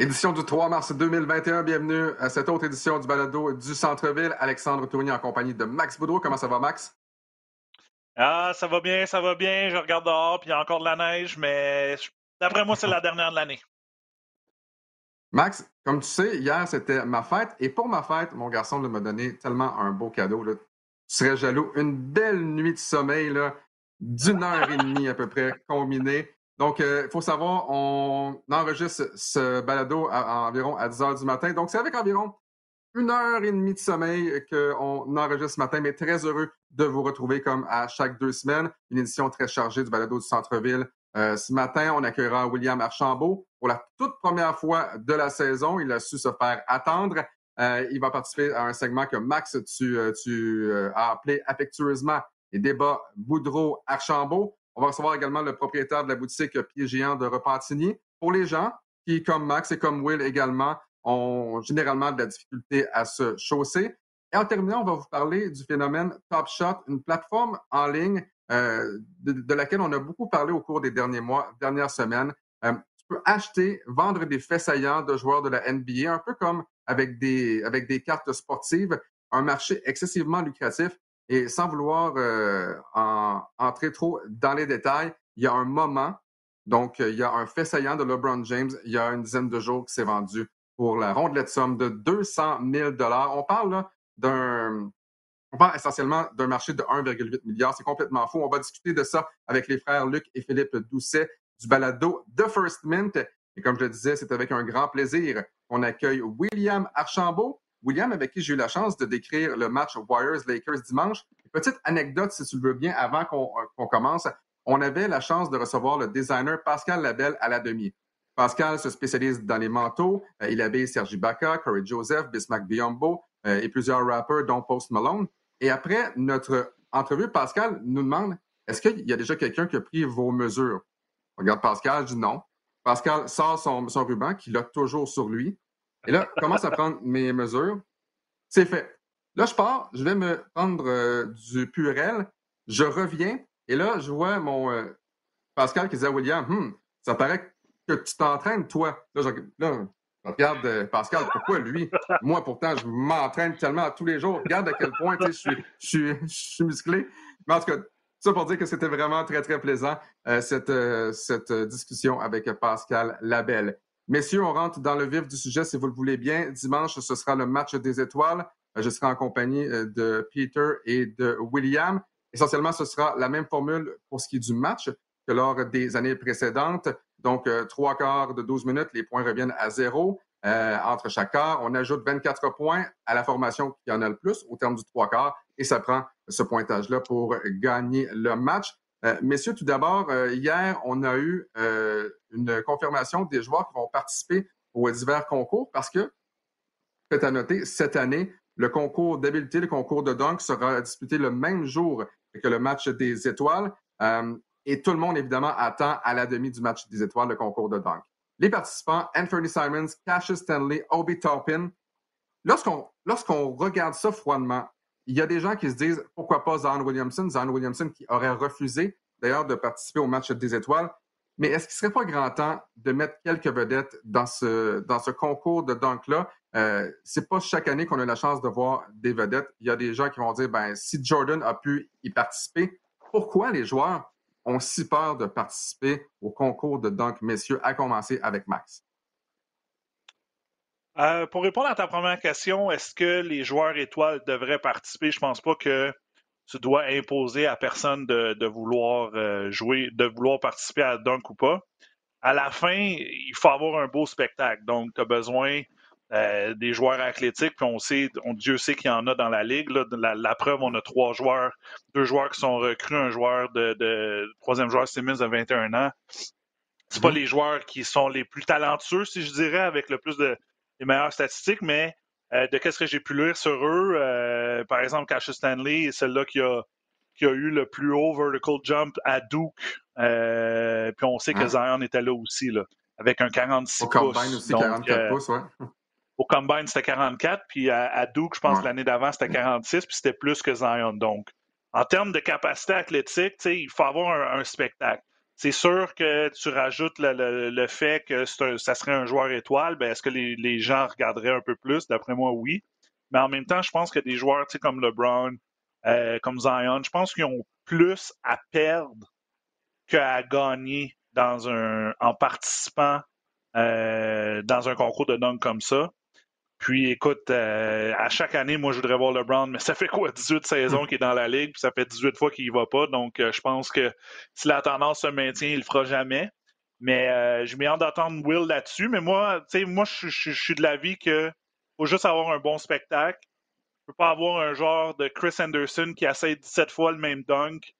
Édition du 3 mars 2021. Bienvenue à cette autre édition du balado du Centre-Ville. Alexandre Tournier en compagnie de Max Boudreau. Comment ça va, Max? Ah, ça va bien, ça va bien. Je regarde dehors, puis il y a encore de la neige, mais d'après moi, c'est la dernière de l'année. Max, comme tu sais, hier, c'était ma fête. Et pour ma fête, mon garçon m'a donné tellement un beau cadeau. Tu serais jaloux. Une belle nuit de sommeil d'une heure et demie à peu près combinée. Donc, il euh, faut savoir, on enregistre ce balado à, environ à 10 heures du matin. Donc, c'est avec environ une heure et demie de sommeil qu'on enregistre ce matin, mais très heureux de vous retrouver comme à chaque deux semaines. Une édition très chargée du balado du centre-ville. Euh, ce matin, on accueillera William Archambault pour la toute première fois de la saison. Il a su se faire attendre. Euh, il va participer à un segment que Max, tu, tu as appelé affectueusement les débats Boudreau-Archambault. On va recevoir également le propriétaire de la boutique Pied Géant de Repentigny. Pour les gens qui, comme Max et comme Will également, ont généralement de la difficulté à se chausser. Et en terminant, on va vous parler du phénomène Top Shot, une plateforme en ligne euh, de, laquelle on a beaucoup parlé au cours des derniers mois, dernières semaines. Euh, tu peux acheter, vendre des faits saillants de joueurs de la NBA, un peu comme avec des, avec des cartes sportives, un marché excessivement lucratif et sans vouloir euh, en, entrer trop dans les détails, il y a un moment, donc il y a un fait saillant de LeBron James, il y a une dizaine de jours qui s'est vendu pour la rondelette somme de 200 000 On parle d'un... On parle essentiellement d'un marché de 1,8 milliard. C'est complètement faux. On va discuter de ça avec les frères Luc et Philippe Doucet du balado The First Mint. Et comme je le disais, c'est avec un grand plaisir qu'on accueille William Archambault, William, avec qui j'ai eu la chance de décrire le match Warriors-Lakers dimanche. Petite anecdote, si tu le veux bien, avant euh, qu'on commence. On avait la chance de recevoir le designer Pascal Labelle à la demi. Pascal se spécialise dans les manteaux. Euh, il habille Sergi Baca, Corey Joseph, Bismack Biombo euh, et plusieurs rappers, dont Post Malone. Et après notre entrevue, Pascal nous demande est-ce qu'il y a déjà quelqu'un qui a pris vos mesures? Regarde Pascal, je dis non. Pascal sort son, son ruban qu'il a toujours sur lui. Et là, commence à prendre mes mesures. C'est fait. Là, je pars, je vais me prendre euh, du purel. Je reviens et là, je vois mon euh, Pascal qui disait à William, hmm, ça paraît que tu t'entraînes, toi. Là, je, regarde euh, Pascal, pourquoi lui? Moi, pourtant, je m'entraîne tellement tous les jours. Regarde à quel point je suis, je, suis, musclé. Mais en tout cas, ça pour dire que c'était vraiment très, très plaisant, cette, cette discussion avec Pascal Labelle. Messieurs, on rentre dans le vif du sujet si vous le voulez bien. Dimanche, ce sera le match des étoiles. Euh, je serai en compagnie euh, de Peter et de William. Essentiellement, ce sera la même formule pour ce qui est du match que lors des années précédentes. Donc, euh, trois quarts de 12 minutes, les points reviennent à zéro. entre chaque quart, on ajoute 24 points à la formation qui en a le plus au terme du trois quarts et ça prend ce pointage-là pour gagner le match. Euh, messieurs, tout d'abord, euh, hier, on a eu euh, une confirmation des joueurs qui vont participer aux divers concours parce que, faites à noter, cette année, le concours d'habileté, le concours de dunk sera disputé le même jour que le match des étoiles. et tout le monde, évidemment, attend à la demi du match des étoiles le concours de dunk. Les participants, Anthony Simons, Cassius Stanley, Obi Toppin. Lorsqu'on lorsqu'on regarde ça froidement, il y a des gens qui se disent pourquoi pas Zion Williamson, Zion Williamson qui aurait refusé d'ailleurs de participer au match des étoiles. Mais est-ce qu'il ne serait pas grand temps de mettre quelques vedettes dans ce, concours de dunk-là? Euh, c'est pas chaque année qu'on a la chance de voir des vedettes. Il y a des gens qui vont dire, ben, si Jordan a pu y participer, pourquoi les joueurs ont si peur de participer au concours de dunk, messieurs, à commencer avec Max? Euh, pour répondre à ta première question, est-ce que les joueurs étoiles devraient participer? Je pense pas que tu dois imposer à personne de, vouloir euh, jouer, de vouloir participer à Dunk ou pas. À la fin, il faut avoir un beau spectacle. Donc, tu as besoin euh, des joueurs athlétiques, puis on sait, Dieu sait qu'il y en a dans la ligue. La, preuve, on a trois joueurs, deux joueurs qui sont recrues, un joueur de, de troisième joueur Simmons de 21 ans. C'est pas mm-hmm. les joueurs qui sont les plus talentueux, si je dirais, avec le plus de, les meilleures statistiques, mais euh, de qu'est-ce que j'ai pu lire sur eux, euh, par exemple, Cassius Stanley est celle-là qui a, qui a eu le plus haut vertical jump à Duke. Euh, puis on sait que ah. Zion était là aussi, là, avec un 46 pouces. Au combine aussi, 44 pouces, ouais. Au combine, c'était 44, puis à, Duke, je pense, l'année d'avant, c'était 46, puis c'était plus que Zion. Donc, en termes de capacité athlétique, il faut avoir un, spectacle. C'est sûr que tu rajoutes le, fait que ça serait un joueur étoile, ben est-ce que les, gens regarderaient un peu plus? D'après moi, oui. Mais en même temps, je pense que des joueurs comme LeBron, euh, comme Zion, je pense qu'ils ont plus à perdre qu'à gagner dans un, en participant euh, dans un concours de dunk comme ça. Puis écoute, euh, à chaque année, moi je voudrais voir LeBron, mais ça fait quoi, 18 saisons qu'il est dans la ligue, puis ça fait 18 fois qu'il y va pas. Donc euh, je pense que si la tendance se maintient, il le fera jamais. Mais euh, je m'ai hâte d'attendre Will là-dessus. Mais moi, tu sais, moi je, suis de l'avis que faut juste avoir un bon spectacle. Je peux pas avoir un genre de Chris Anderson qui essaie 17 fois le même dunk.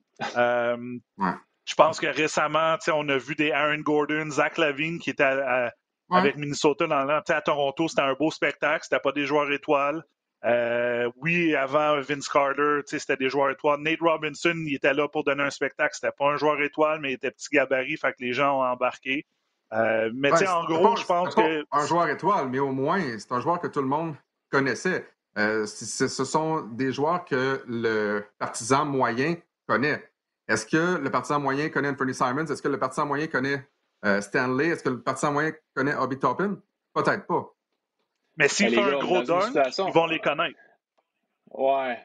Je pense que récemment, on a vu des Aaron Gordon, Zach Lavine qui étaient à, avec Minnesota dans l'an. À Toronto, c'était un beau spectacle. C'était pas des joueurs étoiles. Euh, oui, avant Vince Carter, c'était des joueurs étoiles. Nate Robinson, il était là pour donner un spectacle. C'était pas un joueur étoile, mais il était petit gabarit, fait que les gens ont embarqué. Euh, mais en gros, je pense que. Un joueur étoile, mais au moins, c'est un joueur que tout le monde connaissait. Euh, ce sont des joueurs que le partisan moyen connaît. Est-ce que le partisan moyen connaît Anthony Simons? Est-ce que le partisan moyen connaît euh, Stanley, est-ce que le partisan moyen connaît Obi Toppin? Peut-être pas. Mais s'il fait un gros dunk, ils vont les connaître. Ouais.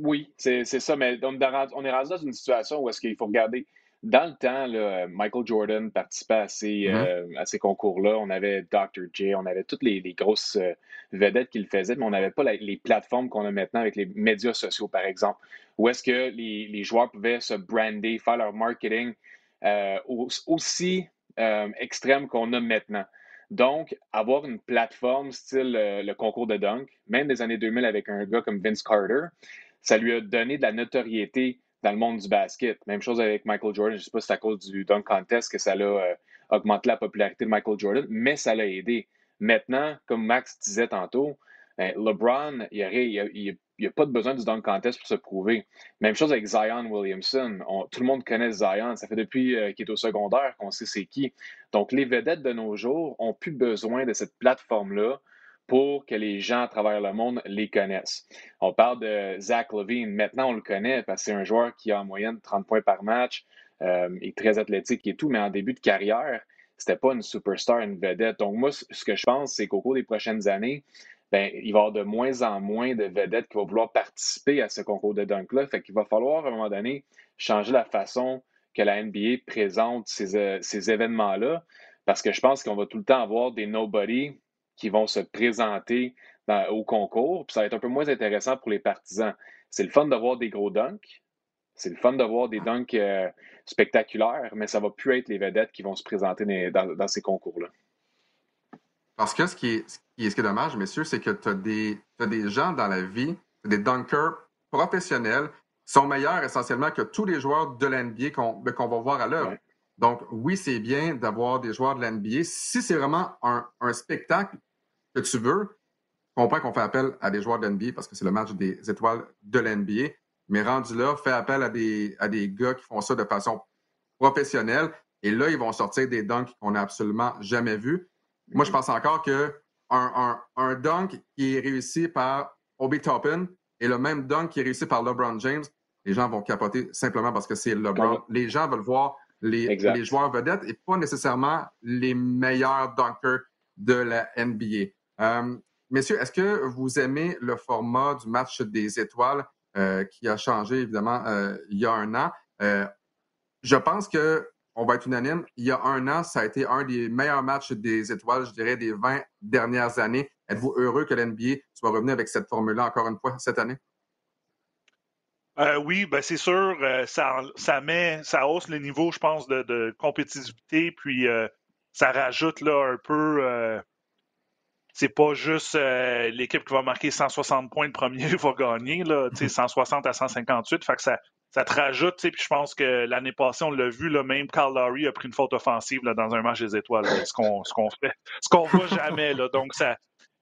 oui, c'est ça. Mais on, est rendu dans une situation où est-ce qu'il faut regarder. Dans le temps, Michael Jordan participait à ces, mm-hmm. euh, ces concours-là. On avait Dr. J, on avait toutes les, grosses euh, vedettes qu'il faisait, mais on n'avait pas les plateformes qu'on a maintenant avec les médias sociaux, par exemple, où est-ce que les, les, joueurs pouvaient se brander, faire leur marketing euh, aussi euh, extrême qu'on a maintenant. Donc, avoir une plateforme style euh, le concours de dunk, même des années 2000 avec un gars comme Vince Carter, ça lui a donné de la notoriété dans le monde du basket. Même chose avec Michael Jordan. Je ne sais pas si c'est à cause du dunk contest que ça a augmenté la popularité de Michael Jordan, mais ça l'a aidé. Maintenant, comme Max disait tantôt, ben, LeBron, il n'y a, pas besoin du dunk contest pour se prouver. Même chose avec Zion Williamson. tout le monde connaît Zion. Ça fait depuis euh, qu'il est au secondaire qu'on sait c'est qui. Donc, les vedettes de nos jours ont plus besoin de cette plateforme-là pour que les gens à travers le monde les connaissent. On parle de Zach Levine. Maintenant, on le connaît parce que c'est un joueur qui a en moyenne 30 points par match, euh, est très athlétique et tout, mais en début de carrière, c'était pas une superstar, une vedette. Donc, moi, ce que je pense, c'est qu'au cours des prochaines années, ben, il va y avoir de moins en moins de vedettes qui vont vouloir participer à ce concours de dunk-là. Fait qu'il va falloir, à un moment donné, changer la façon que la NBA présente ces, euh, ces événements-là, parce que je pense qu'on va tout le temps avoir des nobody qui vont se présenter au concours, ça va être un peu moins intéressant pour les partisans. C'est le fun d'avoir des gros dunks, c'est le fun d'avoir des dunks euh, spectaculaires, mais ça va plus être les vedettes qui vont se présenter dans ces concours-là. Parce que ce qui est, ce qui est, dommage, messieurs, c'est que tu as des, des gens dans la vie, des dunkers professionnels, qui sont meilleurs essentiellement que tous les joueurs de l'NBA qu'on ben, qu'on va voir à l'heure. Donc, oui, c'est bien d'avoir des joueurs de l'NBA. Si c'est vraiment un, un, spectacle que tu veux, comprends qu'on fait appel à des joueurs de l'NBA parce que c'est le match des étoiles de l'NBA. Mais rendu là, fais appel à des, à des gars qui font ça de façon professionnelle. Et là, ils vont sortir des dunks qu'on n'a absolument jamais vus. Moi, je pense encore que un, un, dunk qui est réussi par Obi Toppin et le même dunk qui est réussi par LeBron James, les gens vont capoter simplement parce que c'est LeBron. Les gens veulent voir les, les, joueurs vedettes et pas nécessairement les meilleurs dunkers de la NBA. Euh, messieurs, est-ce que vous aimez le format du match des étoiles euh, qui a changé évidemment euh, il y a un an? je pense que on va être unanime. Il y a un an, ça a été un des meilleurs matchs des étoiles, je dirais, des 20 dernières années. Êtes-vous heureux que l'NBA soit revenu avec cette formule-là encore une fois cette année? Euh, oui, ben c'est sûr, euh, ça, ça met, ça hausse le niveau, je pense, de, compétitivité, puis euh, ça rajoute là un peu. c'est pas juste l'équipe qui va marquer 160 points le premier va gagner, là, 160 à 158. Fait que ça, ça te rajoute, puis je pense que l'année passée, on l'a vu, là, même Carl Lowry a pris une faute offensive dans un match des étoiles, ce qu'on ce qu'on fait, ce qu'on voit jamais. Là, donc, ça,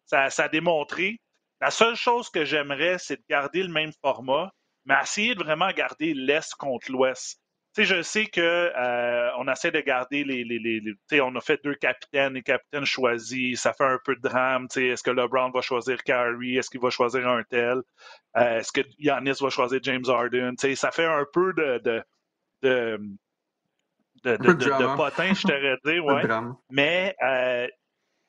ça, ça a démontré. La seule chose que j'aimerais, c'est de garder le même format, mais essayer de vraiment garder l'Est contre l'Ouest sais, je sais que euh, on essaie de garder les, les, les, sais, on a fait deux capitaines, les capitaines choisis, ça fait un peu de drame. Tu sais, est-ce que LeBron va choisir Kyrie, est-ce qu'il va choisir un tel, euh, est-ce que Giannis va choisir James Harden, tu sais, ça fait un peu de, de, de de, de, potin, je t'aurais dit, ouais. Mais il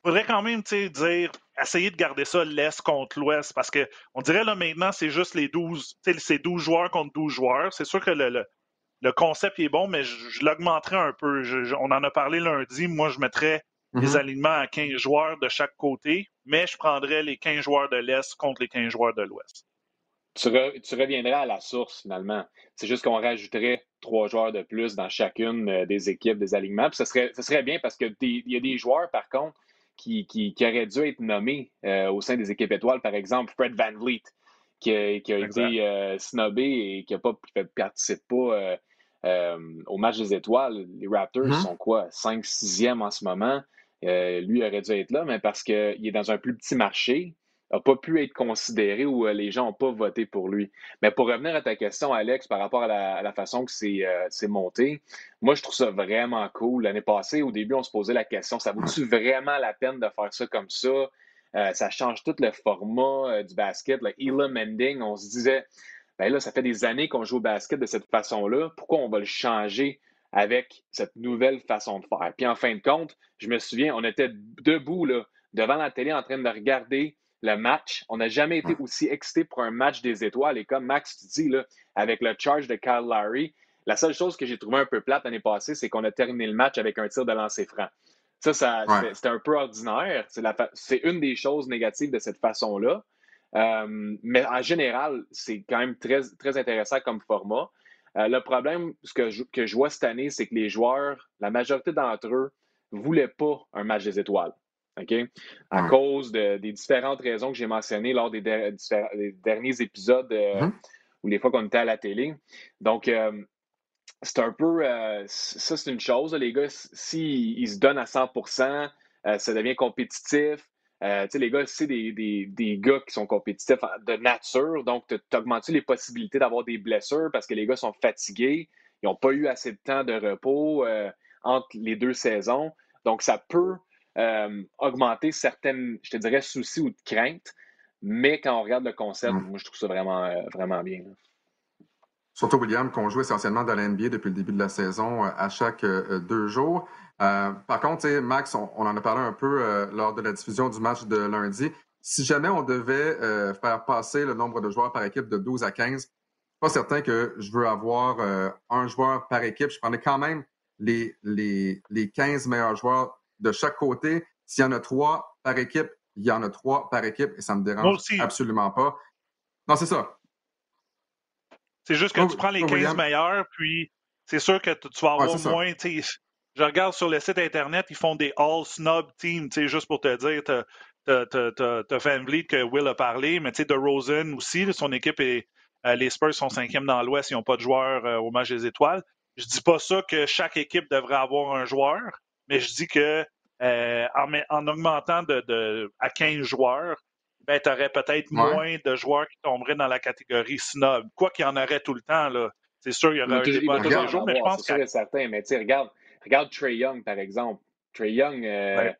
faudrait quand même dire essayer de garder ça l'Est contre l'Ouest parce qu'on dirait là maintenant, c'est juste les 12, c'est 12 joueurs contre 12 joueurs. C'est sûr que le, le, concept est bon, mais je, l'augmenterais un peu. on en a parlé lundi. Moi, je mettrais les mm-hmm. alignements à 15 joueurs de chaque côté, mais je prendrais les 15 joueurs de l'Est contre les 15 joueurs de l'Ouest. Tu, reviendrais à la source, finalement. C'est juste qu'on rajouterait trois joueurs de plus dans chacune euh, des équipes, des alignements. Puis ce serait, serait bien parce qu'il y a des joueurs, par contre, qui, qui, auraient dû être nommés euh, au sein des équipes étoiles. Par exemple, Fred Van Vliet, qui a, été euh, snobé et qui ne participe pas au match des étoiles. Les Raptors mm-hmm. sont quoi? 5-6e en ce moment? lui aurait dû être là, mais parce qu'il est dans un plus petit marché, n'a pas pu être considéré ou euh, les gens n'ont pas voté pour lui. Mais pour revenir à ta question, Alex, par rapport à la, façon que euh, c'est monté, moi, je trouve ça vraiment cool. L'année passée, au début, on se posait la question, ça vaut-tu vraiment la peine de faire ça comme ça? Euh, ça change tout le format du basket. Like Elam Ending, on se disait, ben là, ça fait des années qu'on joue au basket de cette façon-là. Pourquoi on va le changer avec cette nouvelle façon de faire? Puis en fin de compte, je me souviens, on était debout là, devant la télé en train de regarder le match. On n'a jamais été aussi excité pour un match des étoiles. Et comme Max tu dis, là, avec le charge de Kyle Lowry, la seule chose que j'ai trouvé un peu plate l'année passée, c'est qu'on a terminé le match avec un tir de lancer franc. Ça, ça c'était un peu ordinaire. C'est une des choses négatives de cette façon-là. Euh, mais en général, c'est quand même très, très intéressant comme format. Euh, le problème ce que, je, que je vois cette année, c'est que les joueurs, la majorité d'entre eux, ne voulaient pas un match des étoiles. OK? À cause des différentes raisons que j'ai mentionnées lors des, derniers épisodes euh, mm-hmm. ou les fois qu'on était à la télé. Donc, c'est un peu. Euh, ça, c'est une chose, les gars. S'ils se donnent à 100% ça devient compétitif. les gars, c'est des, des, gars qui sont compétitifs de nature. Donc, tu augmentes les possibilités d'avoir des blessures parce que les gars sont fatigués. Ils n'ont pas eu assez de temps de repos entre les deux saisons. Donc, ça peut euh, augmenter certaines, je te dirais, soucis ou de craintes. Mais quand on regarde le concept, mm. moi, je trouve ça vraiment, euh, vraiment bien. Surtout William, qu'on joue essentiellement dans la NBA depuis le début de la saison euh, à chaque deux jours. par contre, Max, on, en a parlé un peu lors de la diffusion du match de lundi. Si jamais on devait faire passer le nombre de joueurs par équipe de 12 à 15, je suis pas certain que je veux avoir un joueur par équipe. Je prendrais quand même les, les, les 15 meilleurs joueurs de chaque côté. S'il y en a trois par équipe, il y en a trois par équipe et ça ne me dérange absolument pas. Non, c'est ça. C'est juste que tu prends les 15 meilleurs, puis c'est sûr que tu vas avoir moins. Je regarde sur le site Internet, ils font des All Snob Teams, juste pour te dire, tu as Van Vliet que Will a parlé, mais de Rosen aussi, son équipe est. Euh, les Spurs sont cinquièmes dans l'Ouest, ils n'ont pas de joueurs euh, au match des étoiles. Je dis pas ça que chaque équipe devrait avoir un joueur, mais je dis que euh, en, augmentant de, à 15 joueurs, ben, tu aurais peut-être moins de joueurs qui tomberaient dans la catégorie snob. Quoi qu'il y en aurait tout le temps, là. C'est sûr, il y aurait un débat tous les jours, mais je pense que. C'est certain, mais tu regarde, regarde Trey Young, par exemple. Trey Young, euh,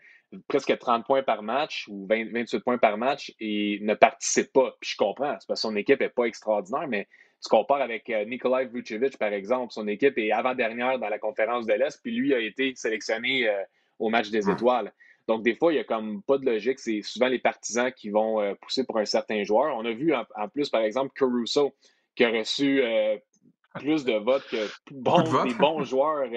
presque 30 points par match ou 28 points par match et ne participe pas. Puis je comprends, c'est parce que son équipe n'est pas extraordinaire, mais tu compares avec euh, Nikolai Vucevic, par exemple, son équipe est avant-dernière dans la conférence de l'Est, puis lui a été sélectionné euh, au match des étoiles. Donc, des fois, il n'y a comme pas de logique. C'est souvent les partisans qui vont euh, pousser pour un certain joueur. On a vu en, plus, par exemple, Caruso, qui a reçu plus de votes que des bons joueurs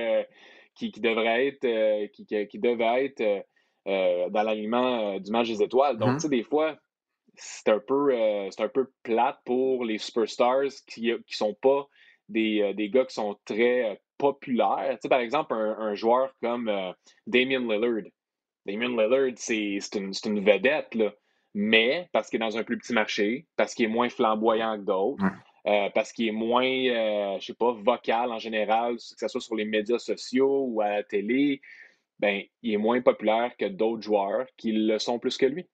qui, devraient être, qui, qui, devaient être dans l'alignement du match des étoiles. Donc, mm-hmm. tu sais, des fois, c'est un peu euh, un peu plate pour les superstars qui ne sont pas des, euh, des, gars qui sont très euh, populaires. Tu sais, par exemple, un, joueur comme Damien Lillard. Damien Lillard, c'est une, une, vedette, là. mais parce qu'il est dans un plus petit marché, parce qu'il est moins flamboyant que d'autres, parce qu'il est moins, je sais pas, vocal en général, que ce soit sur les médias sociaux ou à la télé, ben, il est moins populaire que d'autres joueurs qui le sont plus que lui.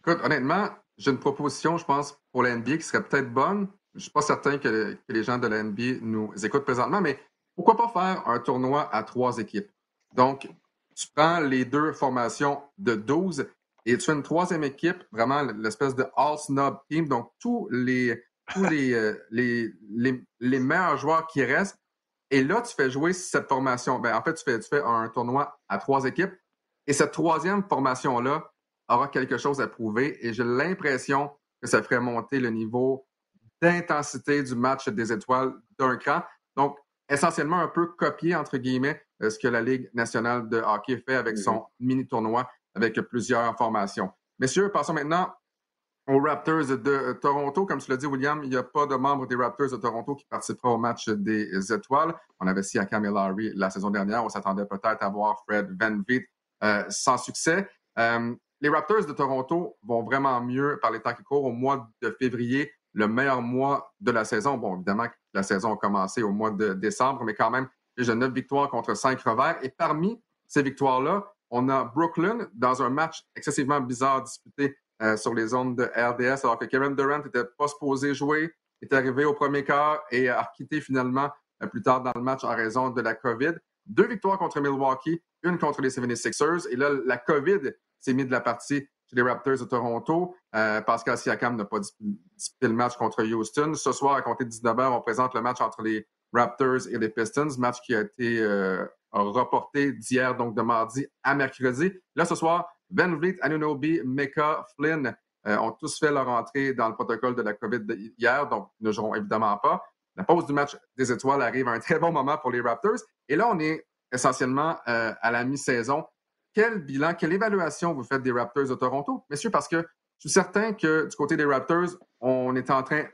Écoute, honnêtement, j'ai une proposition, je pense, pour la NBA qui serait peut-être bonne. Je ne suis pas certain que, les gens de la NBA nous écoutent présentement, mais pourquoi pas faire un tournoi à trois équipes? Donc, tu prends les deux formations de 12 et tu fais une troisième équipe, vraiment l'espèce de all-snob team. Donc, tous les, tous les, euh, les, les, meilleurs joueurs qui restent Et là, tu fais jouer cette formation. Ben, en fait, tu fais, tu fais un tournoi à trois équipes. Et cette troisième formation-là aura quelque chose à prouver. Et j'ai l'impression que ça ferait monter le niveau d'intensité du match des étoiles d'un cran. Donc, essentiellement un peu copier, entre guillemets, euh, ce que la Ligue nationale de hockey fait avec son mini-tournoi avec plusieurs formations. Messieurs, passons maintenant aux Raptors de Toronto. Comme tu l'as dit, William, il n'y a pas de membres des Raptors de Toronto qui participeront au match des étoiles. On avait Siakam et Larry la saison dernière. On s'attendait peut-être à voir Fred Van Vliet euh, sans succès. Euh, les Raptors de Toronto vont vraiment mieux par les temps qui courent. Au mois de février, le meilleur mois de la saison. Bon, évidemment, la saison a commencé au mois de décembre, mais quand même, déjà neuf victoires contre cinq revers. Et parmi ces victoires-là, on a Brooklyn dans un match excessivement bizarre disputé euh, sur les zones de RDS, alors que Kevin Durant n'était pas supposé jouer, est arrivé au premier quart et a quitté finalement euh, plus tard dans le match en raison de la COVID. Deux victoires contre Milwaukee, une contre les 76ers. Et là, la COVID s'est mise de la partie les Raptors de Toronto. Euh, Pascal Siakam n'a pas disputé le match contre Houston. Ce soir, à compter de 19h, on présente le match entre les Raptors et les Pistons, match qui a été euh, reporté d'hier, donc de mardi à mercredi. Là, ce soir, Van Vliet, Anunobi, Mecca, Flynn euh, ont tous fait leur entrée dans le protocole de la COVID hier, donc ne joueront évidemment pas. La pause du match des étoiles arrive à un très bon moment pour les Raptors. Et là, on est essentiellement à la mi-saison quel bilan, quelle évaluation vous faites des Raptors de Toronto, messieurs, parce que je suis certain que du côté des Raptors, on est en train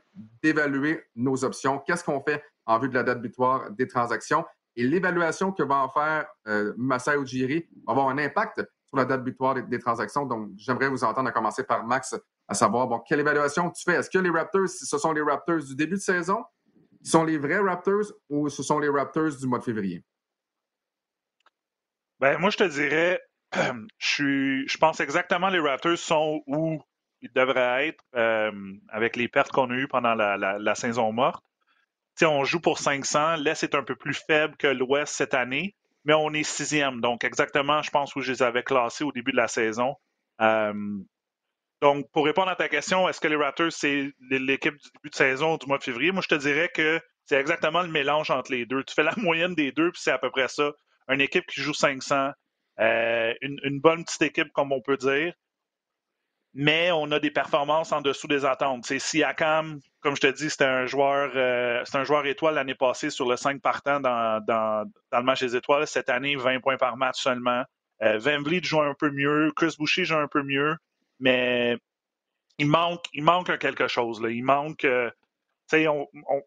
d'évaluer nos options. Qu'est-ce qu'on fait en vue de la date butoir des transactions? Et l'évaluation que va en faire euh, Masai va avoir un impact sur la date butoir des, transactions. Donc, j'aimerais vous entendre à commencer par Max, à savoir, bon, quelle évaluation tu fais? Est-ce que les Raptors, ce sont les Raptors du début de saison, qui sont les vrais Raptors ou ce sont les Raptors du mois de février? Ben, moi, je te dirais, je, pense exactement les Raptors sont où ils devraient être euh, avec les pertes qu'on a eues pendant la, saison morte. on joue pour 500. L'Est est un peu plus faible que l'Ouest cette année, mais on est sixième. Donc, exactement, je pense, où je les avais classés au début de la saison. Euh, donc, pour répondre à ta question, est-ce que les Raptors, c'est l'équipe du début de saison du mois de février? Moi, je te dirais que c'est exactement le mélange entre les deux. Tu fais la moyenne des deux, puis c'est à peu près ça. Une équipe qui joue 500, euh, une, bonne petite équipe, comme on peut dire. Mais on a des performances en dessous des attentes. C'est Siakam, comme je te dis, c'était un joueur, euh, un joueur étoile l'année passée sur le 5 partant dans, dans, dans, le match des étoiles. Cette année, 20 points par match seulement. Euh, Vliet joue un peu mieux, Chris Boucher joue un peu mieux, mais il manque, il manque quelque chose. Là. Il manque, euh, on, on,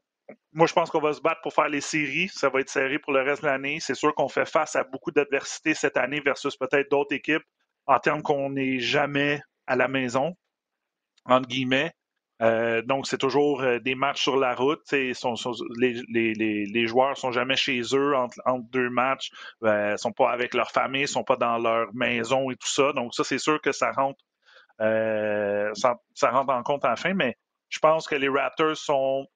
moi, je pense qu'on va se battre pour faire les séries. Ça va être serré pour le reste de l'année. C'est sûr qu'on fait face à beaucoup d'adversité cette année versus peut-être d'autres équipes en termes qu'on n'est jamais à la maison, entre guillemets. Euh, donc, c'est toujours euh, des matchs sur la route. les, les, joueurs sont jamais chez eux entre, deux matchs, euh, sont pas avec leur famille, sont pas dans leur maison et tout ça. Donc, ça, c'est sûr que ça rentre, euh, ça, ça, rentre en compte en fin. Mais je pense que les Raptors sont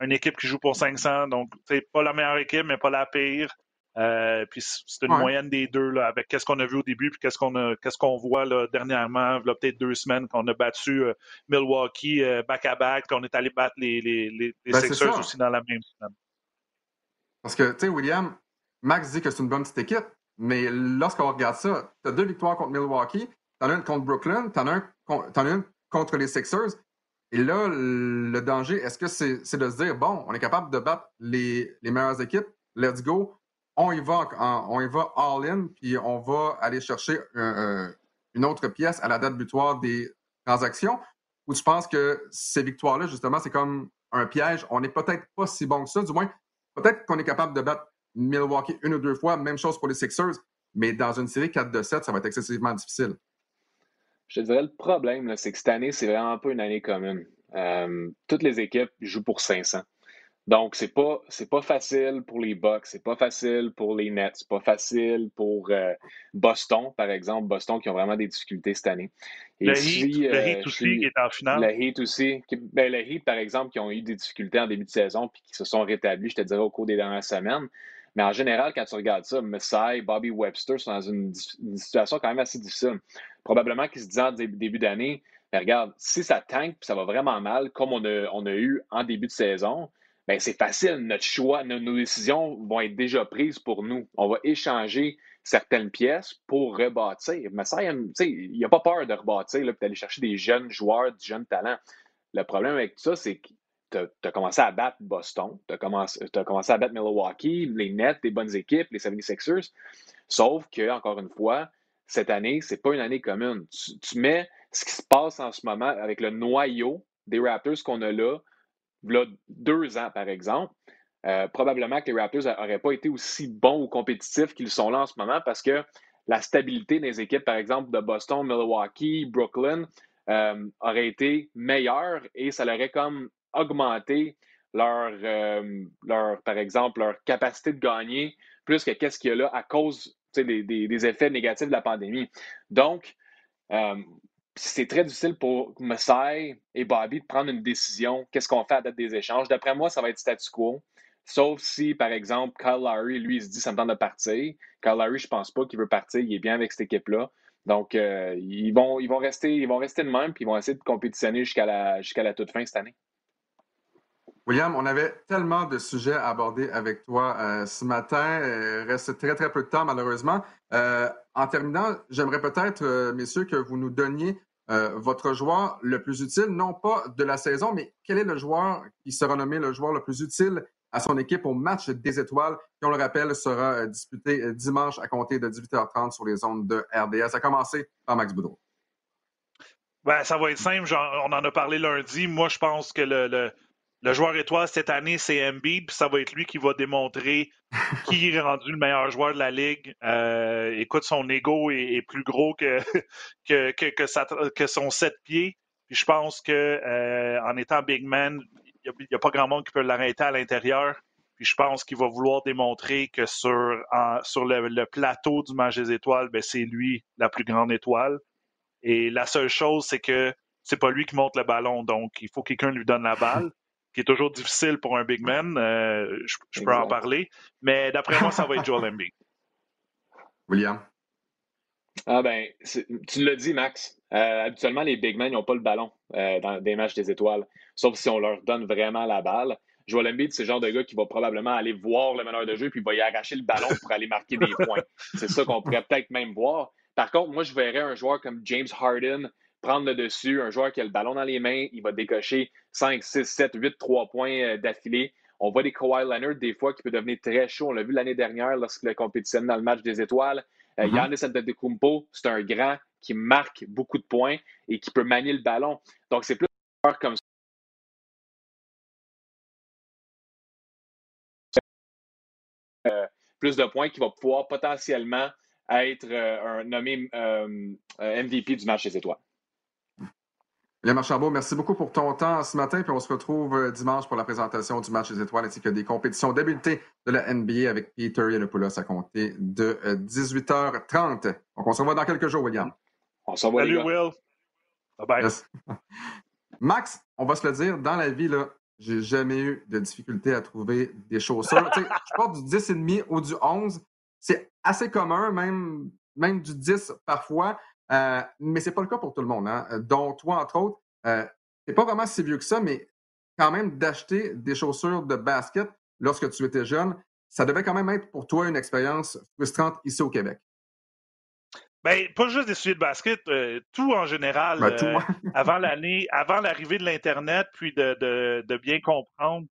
une équipe qui joue pour 500. Donc, c'est pas la meilleure équipe, mais pas la pire. Euh, puis c'est une moyenne des deux là, avec qu'est-ce qu'on a vu au début puis qu'est-ce qu'on a qu'est-ce qu'on voit là, dernièrement, là, peut-être deux semaines qu'on a battu euh, Milwaukee euh, back à back, qu'on est allé battre les, les, les, ben, Sixers aussi dans la même semaine. Parce que, tu sais, William, Max dit que c'est une bonne petite équipe, mais lorsqu'on regarde ça, tu as deux victoires contre Milwaukee, tu en as une contre Brooklyn, tu en, as une contre les Sixers, et là, le danger, est-ce que c'est de se dire, bon, on est capable de battre les, meilleures équipes, let's go, on y va, on y va all-in, puis on va aller chercher une autre pièce à la date butoir des transactions, ou tu penses que ces victoires-là, justement, c'est comme un piège, on n'est peut-être pas si bon que ça, du moins, peut-être qu'on est capable de battre Milwaukee une ou deux fois, même chose pour les Sixers, mais dans une série 4 de 7, ça va être excessivement difficile. Je te dirais, le problème, c'est que cette année, c'est vraiment pas une année commune. Euh, toutes les équipes jouent pour 500. Donc, c'est pas, pas facile pour les Bucks, c'est pas facile pour les Nets, c'est pas facile pour euh, Boston, par exemple. Boston qui ont vraiment des difficultés cette année. le, Heat, euh, aussi est en finale. Le Heat aussi. Ben, le Heat, par exemple, qui ont eu des difficultés en début de saison puis qui se sont rétablis, je te dirais, au cours des dernières semaines. Mais en général, quand tu regardes ça, Messiah, Bobby Webster sont dans une, situation quand même assez difficile. Probablement qu'ils se disent en début d'année, mais regarde, si ça tank ça va vraiment mal, comme on a, a eu en début de saison, ben c'est facile. Notre choix, nos, décisions vont être déjà prises pour nous. On va échanger certaines pièces pour rebâtir. Ça, il n'y a pas peur de rebâtir, d'aller chercher des jeunes joueurs, du jeune talent. Le problème avec ça, c'est que tu as, commencé à battre Boston, tu as, commencé à battre Milwaukee, les Nets, des bonnes équipes, les 76ers. Sauf que, encore une fois, cette année, c'est pas une année commune. Tu, mets ce qui se passe en ce moment avec le noyau des Raptors qu'on a là, là, deux ans, par exemple. Euh, probablement que les Raptors n'auraient pas été aussi bons ou compétitifs qu'ils sont là en ce moment parce que la stabilité des équipes, par exemple, de Boston, Milwaukee, Brooklyn, euh, aurait été meilleure et ça leur aurait comme augmenté leur, euh, leur, par exemple, leur capacité de gagner plus que qu'est-ce qu'il y a là à cause des, des, effets négatifs de la pandémie. Donc, c'est très difficile pour Messiah et Bobby de prendre une décision. Qu'est-ce qu'on fait à date des échanges? D'après moi, ça va être statu quo. Sauf si, par exemple, Kyle Lowry, lui, il se dit ça me tente de partir. Kyle Lowry, je pense pas qu'il veut partir. Il est bien avec cette équipe-là. Donc, euh, ils, vont, ils, vont rester, ils vont rester de même puis ils vont essayer de compétitionner jusqu'à la, jusqu'à la toute fin cette année. William, on avait tellement de sujets à aborder avec toi euh, ce matin. Il euh, reste très, très peu de temps, malheureusement. en terminant, j'aimerais peut-être, messieurs, que vous nous donniez votre joueur le plus utile, non pas de la saison, mais quel est le joueur qui sera nommé le joueur le plus utile à son équipe au match des étoiles, qui, on le rappelle, sera euh, disputé euh, dimanche à compter de 18h30 sur les ondes de RDS. À commencer par Max Boudreau. Ben, ça va être simple. on en a parlé lundi. Moi, je pense que le, joueur étoile cette année, c'est Embiid. Puis ça va être lui qui va démontrer qui est rendu le meilleur joueur de la ligue. Euh, écoute, son ego est, plus gros que, que, que, que, son sept pieds. Puis je pense que en étant big man, il n'y a, pas grand monde qui peut l'arrêter à l'intérieur. Puis je pense qu'il va vouloir démontrer que sur, sur le, plateau du match des étoiles, ben, c'est lui la plus grande étoile. Et la seule chose, c'est que c'est pas lui qui monte le ballon. Donc, il faut que quelqu'un lui donne la balle, qui est toujours difficile pour un big man. Euh, je, peux en parler. Mais d'après moi, ça va être Joel Embiid. William? Ah ben, tu l'as dit, Max. Euh, habituellement, les big men n'ont pas le ballon euh, dans des matchs des étoiles, sauf si on leur donne vraiment la balle. Joel Embiid, c'est le genre de gars qui va probablement aller voir le meneur de jeu puis il va y arracher le ballon pour aller marquer des points. C'est ça qu'on pourrait peut-être même voir. Par contre, moi, je verrais un joueur comme James Harden prendre le dessus, un joueur qui a le ballon dans les mains, il va décocher 5, 6, 7, 8, 3 points euh, d'affilée. On voit des Kawhi Leonard des fois qui peut devenir très chaud. On l'a vu l'année dernière lorsqu'il a compétitionné dans le match des étoiles. Euh, mm-hmm. Yannis Antetokounmpo, c'est un grand qui marque beaucoup de points et qui peut manier le ballon. Donc, c'est plus comme ça. Euh, plus de points qui va pouvoir potentiellement être euh, un nommé MVP du match des étoiles. William Archambault, merci beaucoup pour ton temps ce matin. Puis on se retrouve dimanche pour la présentation du match des étoiles ainsi que des compétitions d'habileté de la NBA avec Peter Yanopoulos à compter de 18h30. Donc on se revoit dans quelques jours, William. On se revoit. Salut, Will. Bye bye. Max, on va se le dire, dans la vie, là, j'ai jamais eu de difficulté à trouver des chaussures. je porte du 10,5 ou du 11. C'est assez commun, même, même du 10 parfois. Euh, mais ce n'est pas le cas pour tout le monde. Hein. Donc, toi, entre autres, euh, c'est pas vraiment si vieux que ça, mais quand même d'acheter des chaussures de basket lorsque tu étais jeune, ça devait quand même être pour toi une expérience frustrante ici au Québec. Ben, pas juste des sujets de basket, euh, tout en général. Ben, euh, avant l'année, avant l'arrivée de l'Internet, puis de, de, de, bien comprendre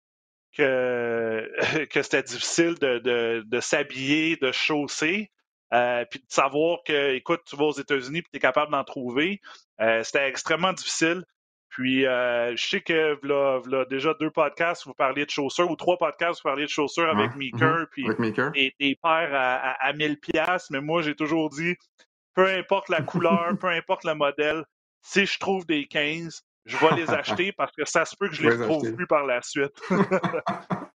que, que c'était difficile de, de, de s'habiller, de chausser. Euh, puis de savoir que, écoute, tu vas aux États-Unis puis tu es capable d'en trouver, euh, c'était extrêmement difficile. Puis euh, je sais que là, déjà deux podcasts, vous parliez de chaussures, ou trois podcasts, vous parliez de chaussures avec Meeker, puis des, des paires à, à, 1000 pièces mais moi j'ai toujours dit, peu importe la couleur, peu importe le modèle, si je trouve des 15, je vais les acheter parce que ça se peut que je les retrouve plus par la suite.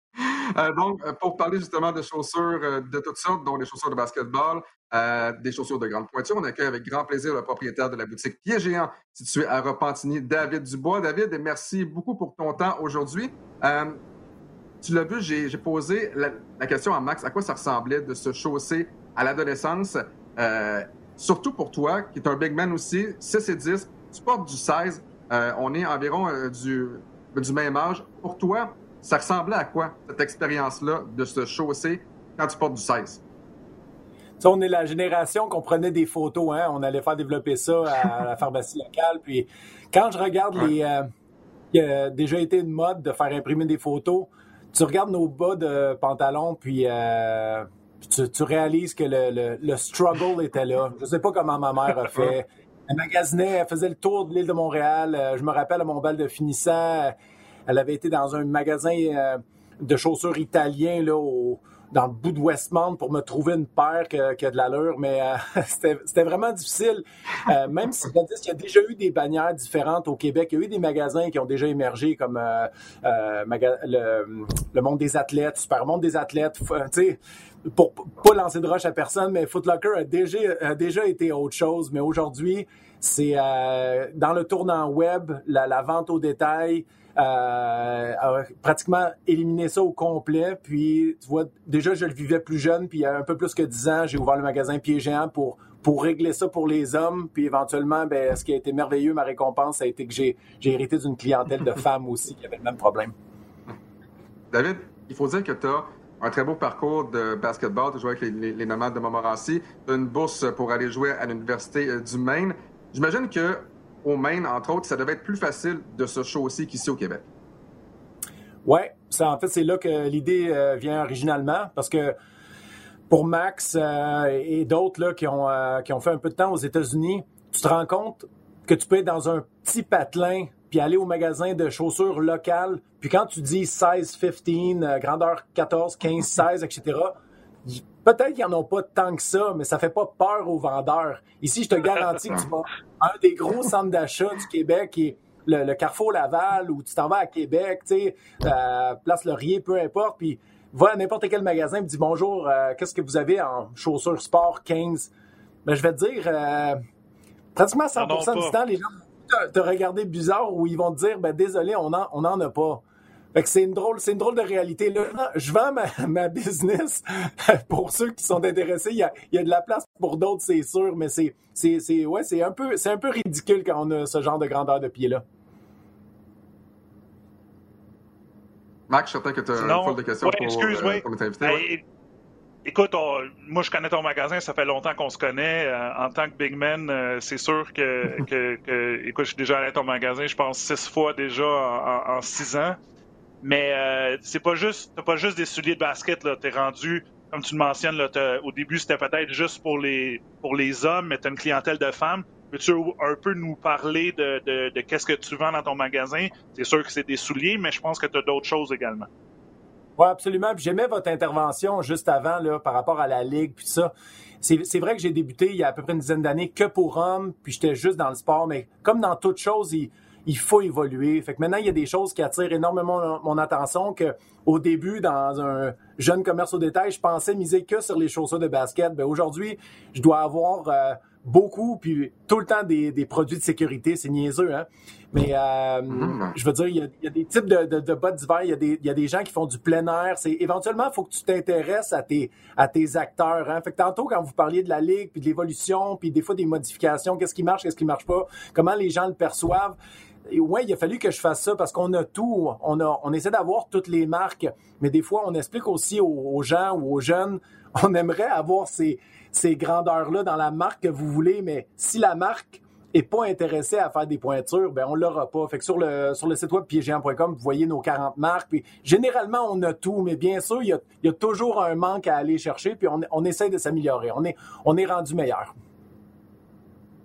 Euh, donc, euh, pour parler justement de chaussures euh, de toutes sortes, dont les chaussures de basketball, des chaussures de grande pointure, on accueille avec grand plaisir le propriétaire de la boutique Pied Géant, située à Repentigny, David Dubois. David, merci beaucoup pour ton temps aujourd'hui. tu l'as vu, j'ai posé la, question à Max, à quoi ça ressemblait de se chausser à l'adolescence, surtout pour toi, qui est un big man aussi, 6 et 10, tu portes du 16, on est environ du, du même âge. Pour toi, Ça ressemblait à quoi, cette expérience-là de se chausser quand tu portes du 16? on est la génération qu'on prenait des photos, hein? on allait faire développer ça à la pharmacie locale. Puis quand je regarde les. Euh, il a déjà été une mode de faire imprimer des photos. Tu regardes nos bas de pantalon, puis euh, tu, réalises que le, struggle était là. Je sais pas comment ma mère a fait. Elle magasinait, elle faisait le tour de l'île de Montréal. Euh, je me rappelle à mon bal de finissant, elle avait été dans un magasin euh, de chaussures italien là, dans le bout de Westmount pour me trouver une paire qui a de l'allure, mais euh, c'était vraiment difficile. même si qu'il y a déjà eu des bannières différentes au Québec, il y a eu des magasins qui ont déjà émergé comme le, monde des athlètes, Super Monde des athlètes. Tu sais, pour pas lancer de roche à personne, mais Footlocker a déjà, été autre chose. Mais aujourd'hui, c'est euh, dans le tournant web, la, vente au détail, euh, a pratiquement éliminé ça au complet. Puis, tu vois, déjà, je le vivais plus jeune, puis il y a un peu plus que dix ans, j'ai ouvert le magasin Pied Géant pour, régler ça pour les hommes. Puis éventuellement, ben, ce qui a été merveilleux, ma récompense, a été que j'ai hérité d'une clientèle de femmes aussi qui avaient le même problème. David, il faut dire que tu as un très beau parcours de basketball. Tu joué avec les, Nomades de Montmorency. Une bourse pour aller jouer à l'Université euh, du Maine. J'imagine que au Maine, entre autres, ça devait être plus facile de se chausser qu'ici au Québec. Oui, en fait, c'est là que l'idée euh, vient originalement parce que pour Max euh, et d'autres qui, qui ont fait un peu de temps aux États-Unis, tu te rends compte que tu peux être dans un petit patelin puis aller au magasin de chaussures locales, puis quand tu dis 16, 15, euh, grandeur 14, 15, 16, etc., peut-être qu'ils n'en ont pas tant que ça, mais ça fait pas peur aux vendeurs. Ici, je te garantis que tu vas un des gros centres d'achat du Québec est le, Carrefour Laval ou tu t'en vas à Québec, tu sais, euh, Place Laurier, peu importe, puis va à n'importe quel magasin et dis bonjour, euh, qu'est-ce que vous avez en chaussures sport 15? Ben, je vais te dire, pratiquement 100% du temps, les gens te regarder bizarre ou ils vont te dire ben désolé, on n'en on en a pas. Fait que c'est une drôle, c'est une drôle de réalité. Là, je vends ma, business pour ceux qui sont intéressés. Il y a, il y a de la place pour d'autres, c'est sûr, mais c'est, c'est, c'est, ouais, c'est un peu, c'est un peu ridicule quand on a ce genre de grandeur de pied là. Max, je suis certain que tu as une foule de questions pour, excuse, euh, pour Écoute, moi je connais ton magasin, ça fait longtemps qu'on se connaît. Euh, en tant que big man, euh, c'est sûr que, que, écoute, je suis déjà allé à ton magasin, je pense six fois déjà en, six ans. Mais euh, c'est pas juste, t'as pas juste des souliers de basket là. T'es rendu, comme tu le mentionnes là, au début c'était peut-être juste pour les pour les hommes, mais t'as une clientèle de femmes. Peux-tu un peu nous parler de, de, de qu'est-ce que tu vends dans ton magasin? C'est sûr que c'est des souliers, mais je pense que tu as d'autres choses également. Oui, absolument. j'aimais votre intervention juste avant là, par rapport à la Ligue, puis ça. C'est vrai que j'ai débuté il y a à peu près une dizaine d'années que pour hommes, puis j'étais juste dans le sport, mais comme dans toute chose, il, il faut évoluer. Fait que maintenant, il y a des choses qui attirent énormément mon attention que au début, dans un jeune commerce au détail, je pensais miser que sur les chaussures de basket. Ben aujourd'hui, je dois avoir euh, beaucoup, puis tout le temps des, des produits de sécurité. C'est niaiseux, hein? Mais euh, mm-hmm. je veux dire, il y, a, il y a des types de, de, de bottes d'hiver, il, y a des, il y a des gens qui font du plein air. C'est éventuellement, il faut que tu t'intéresses à tes, à tes acteurs. Hein? Fait que tantôt, quand vous parliez de la ligue, puis de l'évolution, puis des fois des modifications, qu'est-ce qui marche, qu'est-ce qui marche pas, comment les gens le perçoivent. Oui, il a fallu que je fasse ça parce qu'on a tout. On, a, on essaie d'avoir toutes les marques, mais des fois, on explique aussi aux, aux gens ou aux jeunes, on aimerait avoir ces, ces grandeurs-là dans la marque que vous voulez, mais si la marque est pas intéressée à faire des pointures, ben on l'aura pas. Fait que sur le sur le site web piégéant.com, vous voyez nos 40 marques. Puis généralement, on a tout, mais bien sûr, il y a, y a toujours un manque à aller chercher, puis on, on essaie de s'améliorer. On est, on est rendu meilleur.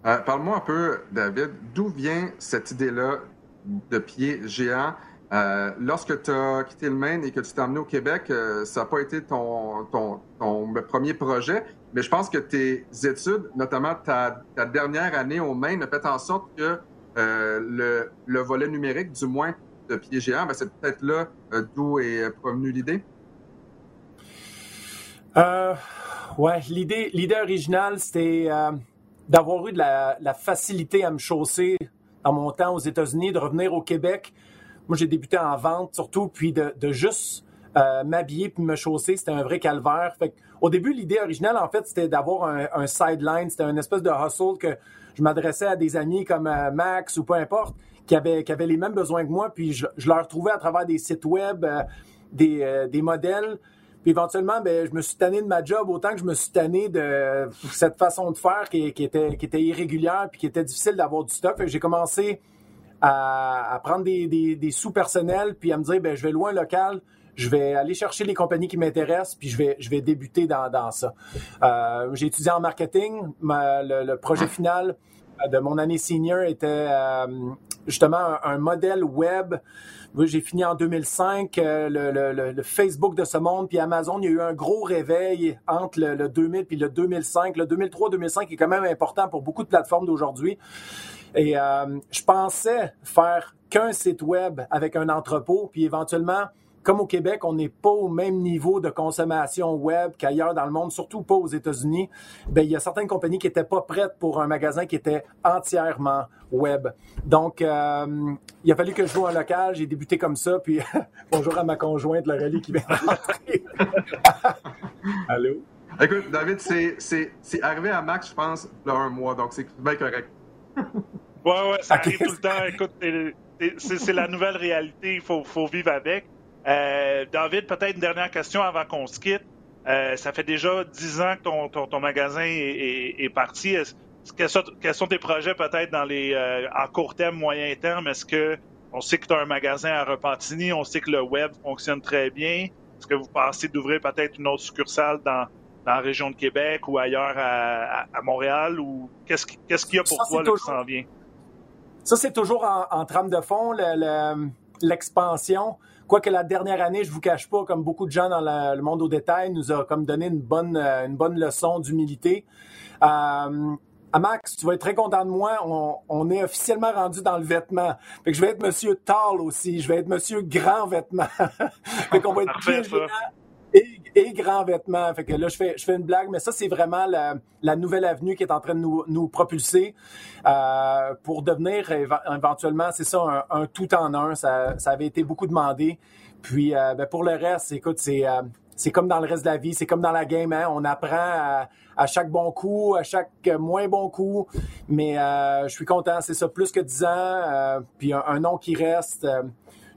Euh, parle-moi un peu, David, d'où vient cette idée-là de pied géant? Euh, lorsque tu as quitté le Maine et que tu t'es emmené au Québec, euh, ça n'a pas été ton, ton, ton, premier projet, mais je pense que tes études, notamment ta, dernière année au Maine, a fait en sorte que euh, le, le, volet numérique, du moins de pied géant, ben c'est peut-être là euh, d'où est provenue l'idée. Euh, ouais, l'idée, l'idée originale, c'était d'avoir eu de la, facilité à me chausser en mon temps aux États-Unis, de revenir au Québec. Moi, j'ai débuté en vente surtout, puis de juste euh, m'habiller puis me chausser, c'était un vrai calvaire. Fait au début, l'idée originale, en fait, c'était d'avoir un, sideline, c'était une espèce de hustle que je m'adressais à des amis comme euh, Max ou peu importe, qui avaient, qui les mêmes besoins que moi, puis je, je leur trouvais à travers des sites web, des, des modèles. Puis éventuellement, ben, je me suis tanné de ma job autant que je me suis tanné de cette façon de faire qui, qui était, qui était irrégulière puis qui était difficile d'avoir du stock. J'ai commencé à, prendre des, des, sous personnels puis à me dire, ben, je vais loin local, je vais aller chercher les compagnies qui m'intéressent, puis je vais, je vais débuter dans, dans ça. Euh, j'ai étudié en marketing. le, projet final de mon année senior était euh, justement un, modèle web. J'ai fini en 2005. Euh, le, le, Facebook de ce monde, puis Amazon, il y a eu un gros réveil entre le, 2000 puis le 2005. Le 2003-2005 est quand même important pour beaucoup de plateformes d'aujourd'hui. Et je pensais faire qu'un site web avec un entrepôt, puis éventuellement comme au Québec, on n'est pas au même niveau de consommation web qu'ailleurs dans le monde, surtout pas aux États-Unis. Ben, il y a certaines compagnies qui n'étaient pas prêtes pour un magasin qui était entièrement web. Donc, euh, il a fallu que je joue en local. J'ai débuté comme ça. Puis, bonjour à ma conjointe, Laurélie, qui vient d'entrer. Allô? Écoute, David, c'est arrivé à Max, je pense, il y a un mois. Donc, c'est bien correct. ouais, ouais, ça arrive tout le temps. Écoute, c'est la nouvelle réalité. Il faut, faut vivre avec. Euh, David, peut-être une dernière question avant qu'on se quitte. Euh, ça fait déjà dix ans que ton, ton, magasin est, parti. quels, sont, tes projets peut-être dans les euh, en court terme, moyen terme? Est-ce que on sait que tu as un magasin à Repentigny, on sait que le web fonctionne très bien. Est-ce que vous pensez d'ouvrir peut-être une autre succursale dans, la région de Québec ou ailleurs à, Montréal? Ou qu'est-ce qu'il y a pour toi qui s'en vient? Ça, c'est toujours en, trame de fond, l'expansion. Quoique la dernière année, je vous cache pas, comme beaucoup de gens dans le monde au détail, nous a comme donné une bonne, euh, une bonne leçon d'humilité. Euh, Max, tu vas être très content de moi. On, est officiellement rendu dans le vêtement. Fait que je vais être Monsieur Tall aussi. Je vais être Monsieur Grand Vêtement. fait qu'on va être Parfait, et, grand vêtement. Fait que là, je fais, je fais une blague, mais ça, c'est vraiment la, nouvelle avenue qui est en train de nous, nous propulser euh, pour devenir éventuellement, c'est ça, un, tout en un. Ça, ça, avait été beaucoup demandé. Puis, euh, ben, pour le reste, écoute, c'est euh, c'est comme dans le reste de la vie, c'est comme dans la game, hein? on apprend à, chaque bon coup, à chaque moins bon coup, mais je suis content, c'est ça, plus que 10 ans, puis un, un, nom qui reste,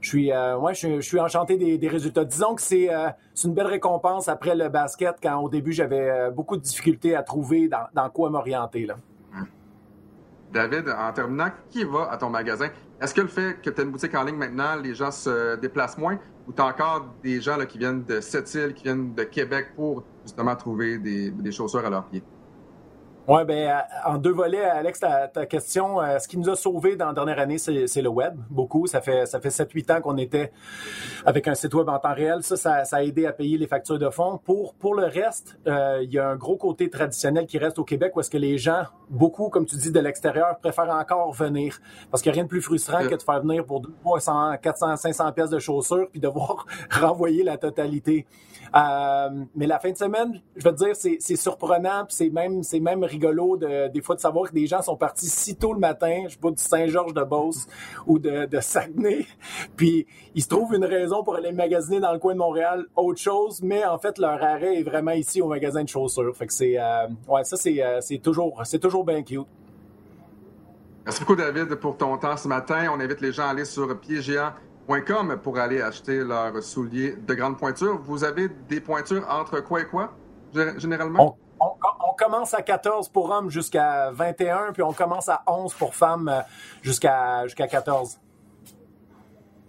je suis, euh, je, suis enchanté des, résultats. Disons que euh, c'est une belle récompense après le basket, quand au début j'avais euh, beaucoup de difficultés à trouver dans, quoi m'orienter. Hum. David, en terminant, qui va à ton magasin? Est-ce que le fait que tu as une boutique en ligne maintenant, les gens se déplacent moins? Ou tu as encore des gens là, qui viennent de Sept-Îles, qui viennent de Québec pour justement trouver des chaussures à leurs pieds? Oui, ben, euh, en deux volets, Alex, ta, question, euh, ce qui nous a sauvés dans la dernière année, c'est le web, beaucoup. Ça fait, ça fait 7-8 ans qu'on était avec un site web en temps réel. Ça, ça, a aidé à payer les factures de fonds. Pour, pour le reste, euh, il y a un gros côté traditionnel qui reste au Québec où est-ce que les gens, beaucoup, comme tu dis, de l'extérieur, préfèrent encore venir. Parce qu'il n'y a rien de plus frustrant que de faire venir pour 300, 400, 500 pièces de chaussures puis devoir renvoyer la totalité. mais la fin de semaine, je veux te dire, c'est surprenant c'est même, même rigolo de, des fois de savoir que des gens sont partis si tôt le matin, je sais pas, du Saint-Georges-de-Beauce ou de, de, Saguenay, puis ils se trouvent une raison pour aller magasiner dans le coin de Montréal, autre chose, mais en fait, leur arrêt est vraiment ici au magasin de chaussures. Fait que c'est, euh, ouais, ça, c'est, euh, c'est toujours, c'est toujours bien cute. Merci beaucoup, David, pour ton temps ce matin. On invite les gens à aller sur piedgéant.com pour aller acheter leurs souliers de grande pointure. Vous avez des pointures entre quoi et quoi, généralement? On commence à 14 pour hommes jusqu'à 21, puis on commence à 11 pour femmes euh, jusqu'à jusqu'à 14.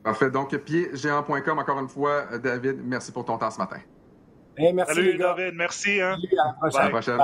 Parfait. Donc, piedgéant.com, encore une fois, euh, David, merci pour ton temps ce matin. merci, Salut, David. Merci. Hein? à la prochaine.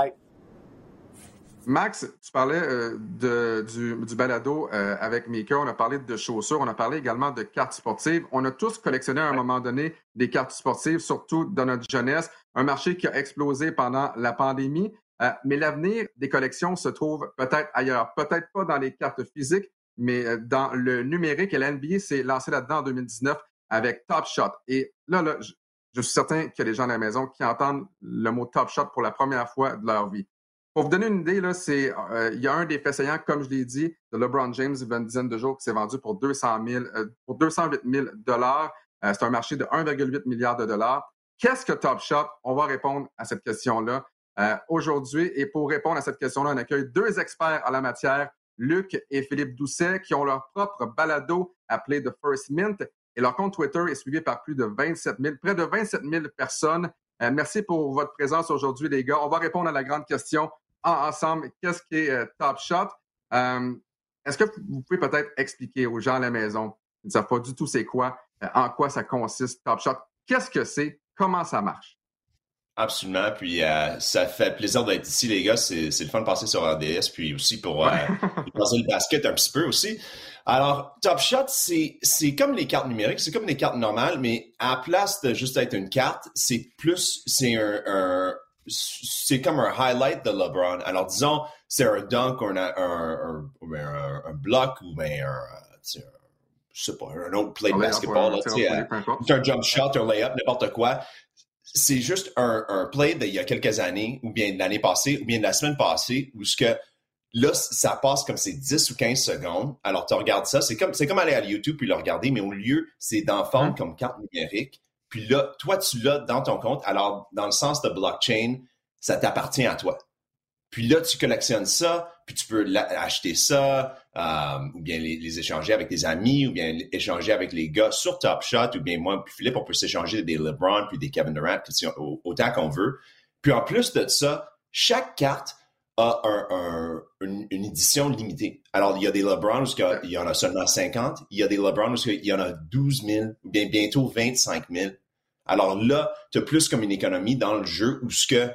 Max, tu parlais euh, de, du, balado avec Mika. On a parlé de chaussures. On a parlé également de cartes sportives. On a tous collectionné à un moment donné des cartes sportives, surtout dans notre jeunesse. Un marché qui a explosé pendant la pandémie. Euh, mais l'avenir des collections se trouve peut-être ailleurs, peut-être pas dans les cartes physiques, mais euh, dans le numérique. Et la NBA s'est lancée là-dedans en 2019 avec Top Shot. Et là, là je, suis certain qu'il y a des gens à la maison qui entendent le mot Top Shot pour la première fois de leur vie. Pour vous donner une idée, là, c'est, euh, il y a un des faits saillants, comme je l'ai dit, de LeBron James, il y a une dizaine de jours, qui s'est vendu pour, 200 000, pour 208 000 dollars. c'est un marché de 1,8 milliard de dollars. Qu'est-ce que Top Shot? On va répondre à cette question-là. Euh, aujourd'hui. Et pour répondre à cette question-là, on accueille deux experts en la matière. Luc et Philippe Doucet, qui ont leur propre balado appelé The First Mint. Et leur compte Twitter est suivi par plus de 27 000, près de 27 000 personnes. Euh, merci pour votre présence aujourd'hui, les gars. On va répondre à la grande question ensemble. Qu'est-ce qui est euh, Top Shot? Euh, est-ce que vous pouvez peut-être expliquer aux gens à la maison qui ne savent pas du tout c'est quoi, en quoi ça consiste, Top Shot? Qu'est-ce que c'est? Comment ça marche? Absolument. Puis euh, ça fait plaisir d'être ici, les gars. C'est, le fun de passer sur RDS, puis aussi pour euh, passer le basket un petit peu aussi. Alors, Top Shot, c'est, c'est comme les cartes numériques, c'est comme les cartes normales, mais à la place de juste être une carte, c'est plus, c'est un, c'est comme un highlight de LeBron. Alors, disons, c'est un dunk ou un, un, un, un bloc ou bien un, je sais pas, un autre play de basketball, là, euh, un jump shot, un layup, n'importe quoi c'est juste un, un play d'il y a quelques années, ou bien de l'année passée, ou bien de la semaine passée, où ce que là, ça passe comme c'est 10 ou 15 secondes. Alors, tu regardes ça, c'est comme, c'est comme aller à YouTube puis le regarder, mais au lieu, c'est d'en hein? comme carte numérique. Puis là, toi, tu l'as dans ton compte. Alors, dans le sens de blockchain, ça t'appartient à toi. Puis là, tu collectionnes ça, puis tu peux acheter ça, euh, ou bien les, échanger avec des amis, ou bien échanger avec les gars sur Top Shot, ou bien moi, puis Philippe, on peut s'échanger des LeBron, puis des Kevin Durant, autant qu'on veut. Puis en plus de ça, chaque carte a une, édition limitée. Alors, il y a des LeBron où il y en a seulement 50, il y a des LeBron où il y en a 12 000, ou bien bientôt 25 000. Alors là, tu as plus comme une économie dans le jeu où ce que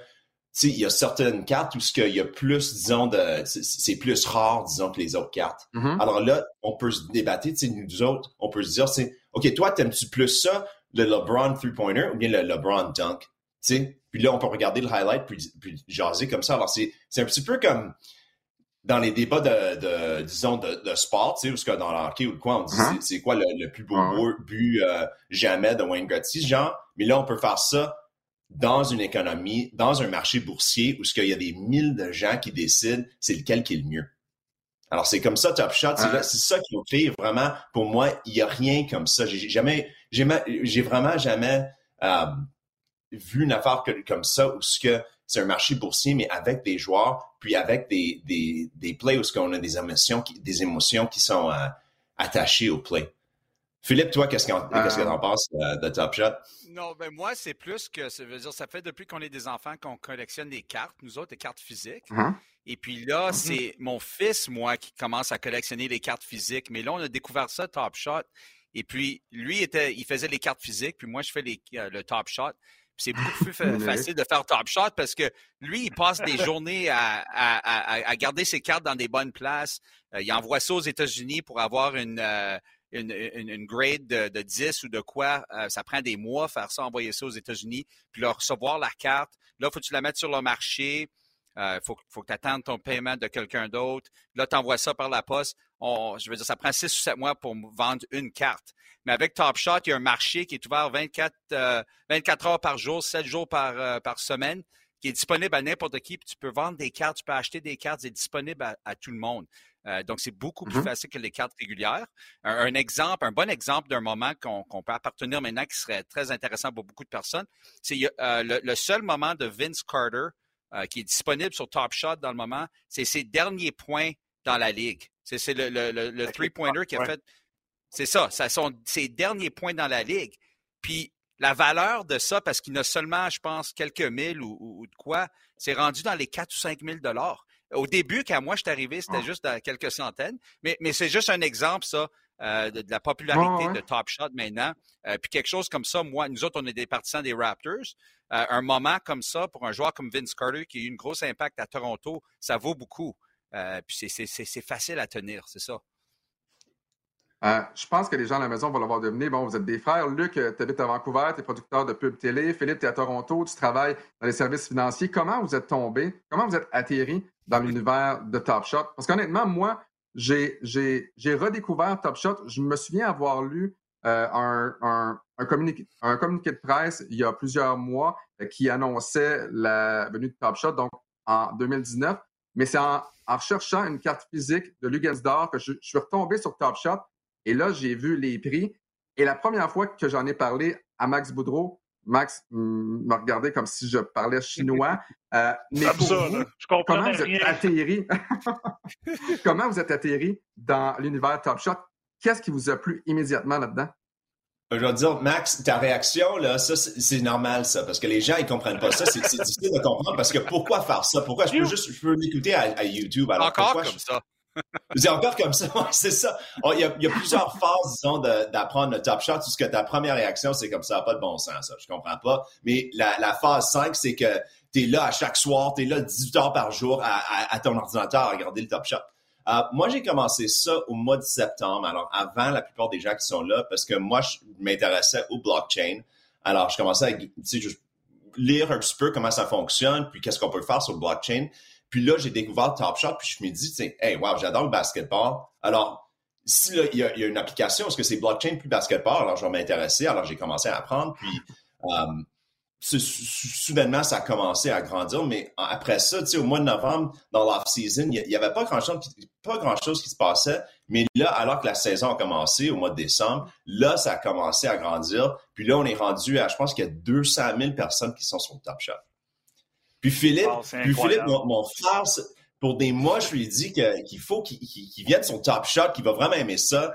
il y a certaines cartes où ce qu'il y a plus, disons, de, c'est plus rare, disons, que les autres cartes. Mm-hmm. Alors là, on peut se débattre, tu sais, nous autres, on peut se dire, c'est, OK, toi, t'aimes-tu plus ça, le LeBron three-pointer ou bien le LeBron dunk? Tu sais? Puis là, on peut regarder le highlight puis, puis jaser comme ça. Alors, c'est, c'est un petit peu comme dans les débats de, de disons, de, de sport, tu sais, parce que dans le hockey ou quoi, on dit, mm-hmm. c'est, quoi le, plus beau but euh, jamais de Wayne Gretzky, genre. Mais là, on peut faire ça dans une économie, dans un marché boursier où il y a des mille de gens qui décident c'est lequel qui est le mieux. Alors, c'est comme ça, Top Shot. C'est ça qui ont créé vraiment. Pour moi, il n'y a rien comme ça. J'ai jamais, j'ai vraiment jamais euh, vu une affaire comme ça où c'est un marché boursier, mais avec des joueurs, puis avec des, des, des plays où on a des émotions qui, des émotions qui sont euh, attachées au play. Philippe, toi, qu'est-ce que tu en euh. penses euh, de Top Shot? Non, ben moi, c'est plus que ça veut dire, ça fait depuis qu'on est des enfants qu'on collectionne des cartes, nous autres, des cartes physiques. Uh-huh. Et puis là, mm-hmm. c'est mon fils, moi, qui commence à collectionner les cartes physiques. Mais là, on a découvert ça, Top Shot. Et puis, lui, était, il faisait les cartes physiques, puis moi, je fais les, euh, le Top Shot. C'est beaucoup plus facile de faire Top Shot parce que lui, il passe des journées à, à, garder ses cartes dans des bonnes places. il envoie ça aux États-Unis pour avoir une, une, grade de, 10 ou de quoi, euh, ça prend des mois faire ça, envoyer ça aux États-Unis, puis leur recevoir la carte. Là, faut que tu la mettes sur le marché. Il euh, faut, faut, que tu attendes ton paiement de quelqu'un d'autre. Là, tu envoies ça par la poste. je veux dire, ça prend 6 ou 7 mois pour vendre une carte. Mais avec Top Shot, il y a un marché qui est ouvert 24, 24 euh, heures par jour, 7 jours par, par semaine, qui est disponible à n'importe qui. Puis tu peux vendre des cartes, tu peux acheter des cartes, c'est disponible à tout le monde. Euh, donc, c'est beaucoup plus mmh facile que les cartes régulières. Un, exemple, un bon exemple d'un moment qu'on peut appartenir maintenant qui serait très intéressant pour beaucoup de personnes, c'est euh, le, seul moment de Vince Carter euh, qui est disponible sur Top Shot dans le moment, c'est ses derniers points dans la ligue. C'est le, le, three-pointer qui a fait. C'est ça, ça sont ses derniers points dans la ligue. Puis la valeur de ça, parce qu'il a seulement, je pense, quelques mille ou, ou de quoi, c'est rendu dans les 4 ou 5 000 dollars. Au début, quand moi je suis arrivé, c'était ah. juste à quelques centaines. Mais, mais c'est juste un exemple, ça, euh, de, la popularité de Top Shot maintenant. Euh, puis quelque chose comme ça, moi, nous autres, on est des partisans des Raptors. Euh, un moment comme ça, pour un joueur comme Vince Carter, qui a eu une grosse impact à Toronto, ça vaut beaucoup. puis c'est facile à tenir, c'est ça. je pense que les gens à la maison vont l'avoir deviné. Bon, vous êtes des frères. Luc, tu habites à Vancouver, tu es producteur de pub télé. Philippe, tu es à Toronto, tu travailles dans les services financiers. Comment vous êtes tombés? Comment vous êtes atterri dans l'univers de Top Shot. Parce qu'honnêtement, moi, j'ai redécouvert Top Shot. Je me souviens avoir lu euh, un, un, un, communiqué, un, communiqué, de presse il y a plusieurs mois euh, qui annonçait la venue de Top Shot, donc en 2019. Mais c'est en, en, recherchant une carte physique de Lugansdor que je, je, suis retombé sur Top Shot. Et là, j'ai vu les prix. Et la première fois que j'en ai parlé à Max Boudreau, Max me regardait comme si je parlais chinois. Euh, mais pour ça, vous, je comment vous êtes atterri? Comment vous êtes atterri dans l'univers Top Shot? Qu'est-ce qui vous a plu immédiatement là-dedans? Je vais te dire, Max, ta réaction, là, ça, c'est normal, ça, parce que les gens, ils comprennent pas ça. C'est difficile de comprendre parce que pourquoi faire ça? Pourquoi je peux juste, je peux l'écouter à, YouTube? Alors, Encore comme ça. C'est encore comme ça, c'est ça. Il y, a, il y, a, plusieurs phases, disons, d'apprendre le top shot. Tout ce que ta première réaction, c'est comme ça, pas de bon sens, ça. Je comprends pas. Mais la, phase 5, c'est que tu es là à chaque soir, tu es là 18 heures par jour à, ton ordinateur à regarder le top shot. Euh, moi, j'ai commencé ça au mois de septembre, alors avant la plupart des gens qui sont là, parce que moi, je m'intéressais au blockchain. Alors, je commençais à lire un petit peu comment ça fonctionne, puis qu'est-ce qu'on peut faire sur le blockchain. Puis là, j'ai découvert Top Shot, puis je me dis, tu hey, wow, j'adore le basketball. Alors, si il y, a une application, est-ce que c'est blockchain plus basketball? Alors, je vais m'intéresser. Alors, j'ai commencé à apprendre, puis euh, soudainement, ça a commencé à grandir. Mais après ça, tu sais, au mois de novembre, dans l'off-season, il n'y avait pas grand-chose pas grand chose qui se passait. Mais là, alors que la saison a commencé au mois de décembre, là, ça a commencé à grandir. Puis là, on est rendu à, je pense qu'il y a 200 000 personnes qui sont sur le Top Shot. Puis Philippe, puis Philippe mon, frère, pour des mois, je lui ai dit qu'il faut qu'il vienne son Top Shot, qu'il va vraiment aimer ça.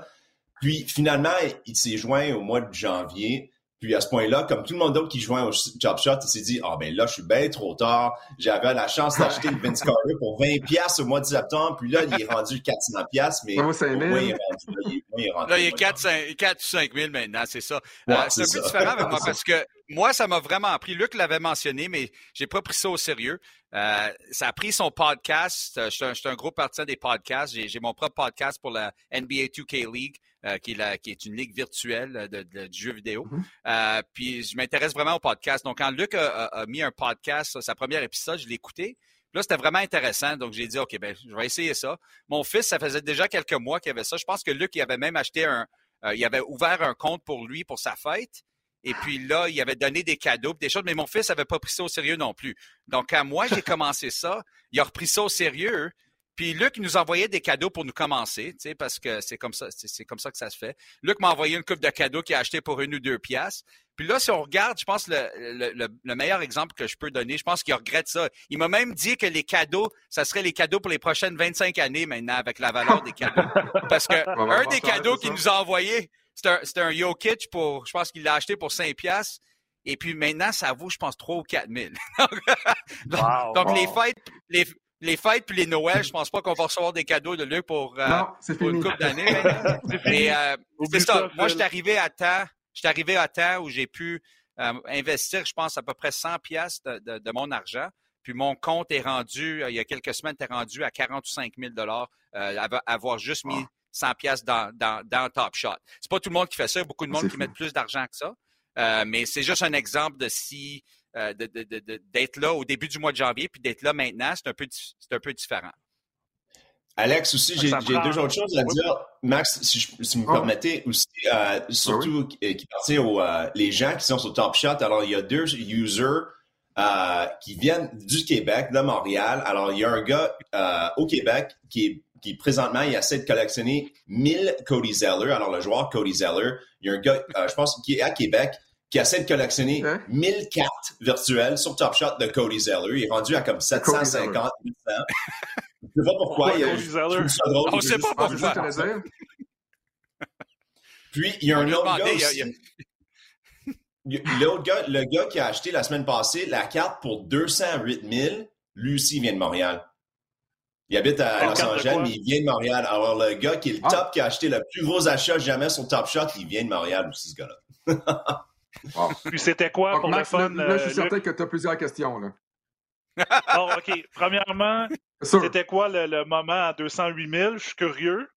Puis finalement, il s'est joint au mois de janvier. Puis à ce point-là, comme tout le monde d'autre qui joint au Top Shot, il s'est dit, ah ben là, je suis bien trop tard. J'avais la chance d'acheter le Vince Carter pour 20 pièces au mois de septembre. Puis là, il est rendu 400 pièces, mais moi, il est rendu, il est rendu, là, il est 4, 5, 4 5 000 maintenant, c'est ça. Euh, c'est un peu différent avec moi parce que moi, ça m'a vraiment appris. Luc l'avait mentionné, mais j'ai pas pris ça au sérieux. Euh, ça a pris son podcast. Euh, je suis un, gros partisan des podcasts. J'ai mon propre podcast pour la NBA 2K League. Euh, qui, est qui, est une ligue virtuelle de, de, du jeu vidéo. Mm-hmm. euh, puis je m'intéresse vraiment au podcast. Donc, quand Luc a, a, mis un podcast, sa première épisode, je l'ai écouté. Là, c'était vraiment intéressant. Donc, j'ai dit, OK, ben, je vais essayer ça. Mon fils, ça faisait déjà quelques mois qu'il avait ça. Je pense que Luc, il avait même acheté un, euh, il avait ouvert un compte pour lui pour sa fête. Et puis là, il avait donné des cadeaux, des choses, mais mon fils avait pas pris ça au sérieux non plus. Donc, quand moi, j'ai commencé ça, il a repris ça au sérieux. Puis Luc nous envoyait des cadeaux pour nous commencer, tu sais, parce que c'est comme ça, c'est comme ça que ça se fait. Luc m'a envoyé une coupe de cadeaux qu'il a acheté pour une ou deux pièces. Puis là, si on regarde, je pense le, le, le, meilleur exemple que je peux donner, je pense qu'il regrette ça. Il m'a même dit que les cadeaux, ça serait les cadeaux pour les prochaines 25 années maintenant avec la valeur des cadeaux. Parce que un des cadeaux qu'il nous a envoyé, c'était un, un Jokic pour, je pense qu'il l'a acheté pour 5 pièces. Et puis maintenant, ça vaut, je pense, 3 ou 4 000. donc, donc les fêtes, les, les fêtes puis les Noëls, je pense pas qu'on va recevoir des cadeaux de Luc pour, euh, une couple d'années. Mais euh, c'est ça. Moi, je suis arrivé à temps. Je suis arrivé à temps où j'ai pu euh, investir, je pense, à peu près 100 pièces de, mon argent. Puis mon compte est rendu, il y a quelques semaines, est rendu à 45 000 dollars, avoir juste mis 100 pièces dans, dans, dans Top Shot. C'est pas tout le monde qui fait ça. Il y a beaucoup de monde qui met plus d'argent que ça. mais c'est juste un exemple de si euh, d'être là au début du mois de janvier, puis d'être là maintenant, c'est un, peu, un peu différent. Alex, aussi, j'ai deux autres choses à dire. Max, si, je, si vous me oh. permettez, aussi, euh, surtout euh, qui appartient aux les gens qui sont sur Top Shot. Alors, il y a deux users qui viennent du Québec, de Montréal. Alors, il y a un gars au Québec qui qui présentement, il essaie de collectionner 1000 Cody Zeller. Alors, le joueur Cody Zeller, il y a un gars, je pense, qui est à Québec, qui essaie de collectionner 1000 cartes virtuelles sur Top Shot de Cody Zeller. Il est rendu à comme 750 800. Je ne sais pas pourquoi. il y a Cody Zeller. On ne sait pas pourquoi. Puis, il y a un autre gars aussi. L'autre gars, le gars qui a acheté la semaine passée la carte pour 208 000, lui aussi vient de Montréal. Il habite à Los Angeles, mais il vient de Montréal. Alors, le gars qui est le ah. top, qui a acheté le plus gros achat jamais sur Top Shot, il vient de Montréal aussi, ce gars-là. Puis c'était quoi pour le fun? Là, je suis euh, certain que tu as plusieurs questions. Là. bon, OK. Premièrement, c'était quoi le, moment à 208 000? Je suis curieux.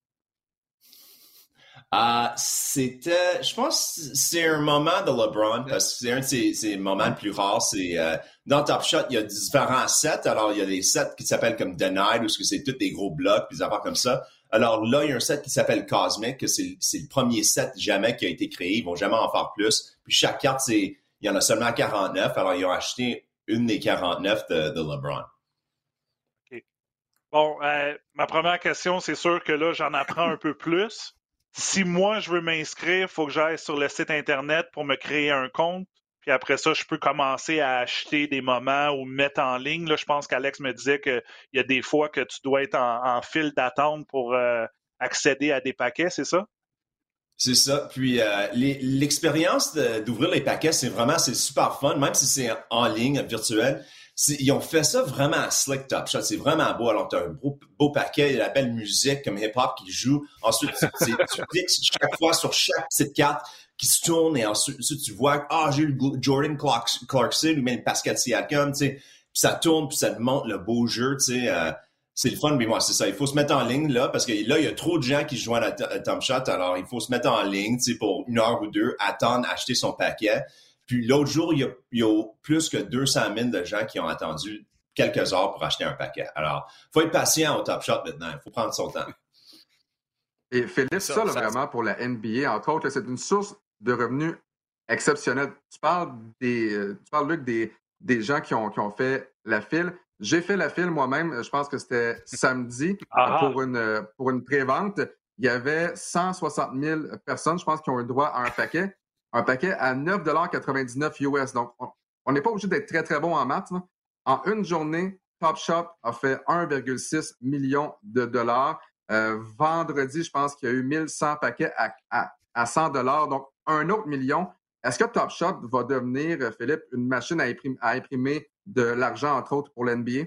Uh, c'était, je pense, c'est un moment de LeBron parce que c'est un de ses, moments les plus rares. C'est euh, dans Top Shot, il y a différents sets. Alors, il y a des sets qui s'appellent comme Denied où c'est tous des gros blocs, des affaires comme ça. Alors là, il y a un set qui s'appelle Cosmic, que c'est le premier set jamais qui a été créé. Ils vont jamais en faire plus. Puis chaque carte, c'est il y en a seulement 49. Alors, ils ont acheté une des 49 de, de LeBron. Bon, euh, ma première question, c'est sûr que là, j'en apprends un peu plus. Si moi, je veux m'inscrire, il faut que j'aille sur le site Internet pour me créer un compte. Puis après ça, je peux commencer à acheter des moments ou mettre en ligne. Là, je pense qu'Alex me disait qu'il y a des fois que tu dois être en, file d'attente pour euh, accéder à des paquets, c'est ça? C'est ça. Puis euh, l'expérience d'ouvrir les paquets, c'est vraiment c'est super fun, même si c'est en ligne, virtuel. Ils ont fait ça vraiment à slick top shot. C'est vraiment beau. Alors, tu as un beau, paquet, la belle musique comme hip-hop qui joue. Ensuite, tu, cliques chaque fois sur chaque petite carte qui se tourne et ensuite, tu vois, ah, j'ai eu Jordan Clarkson ou même Pascal Siakam, tu sais. Puis ça tourne, puis ça te montre le beau jeu, tu sais. Euh, c'est le fun, mais moi, c'est ça. Il faut se mettre en ligne, là, parce que là, il y a trop de gens qui jouent à, Tom Shot. Alors, il faut se mettre en ligne, tu sais, pour une heure ou deux, attendre, acheter son paquet. Puis l'autre jour, il y, a, plus que 200 000 de gens qui ont attendu quelques heures pour acheter un paquet. Alors, il faut être patient au Top Shot maintenant. Il faut prendre son temps. Et Philippe, ça, vraiment, pour la NBA, entre autres, c'est une source de revenus exceptionnelle. Tu parles, des, euh, tu parles Luc, des, des gens qui ont, qui ont fait la file. J'ai fait la file moi-même, je pense que c'était samedi, ah ah. pour une, pour une pré-vente. Il y avait 160 000 personnes, je pense, qui ont eu droit à un paquet. Un paquet à 9,99 US. Donc, on n'est pas obligé d'être très, très bon en maths. En une journée, Top Shop a fait 1,6 million de dollars. Euh, vendredi, je pense qu'il y a eu 1100 paquets à, à, 100 dollars, donc un autre million. Est-ce que Top Shop va devenir, Philippe, une machine à imprimer de l'argent, entre autres, pour l'NBA?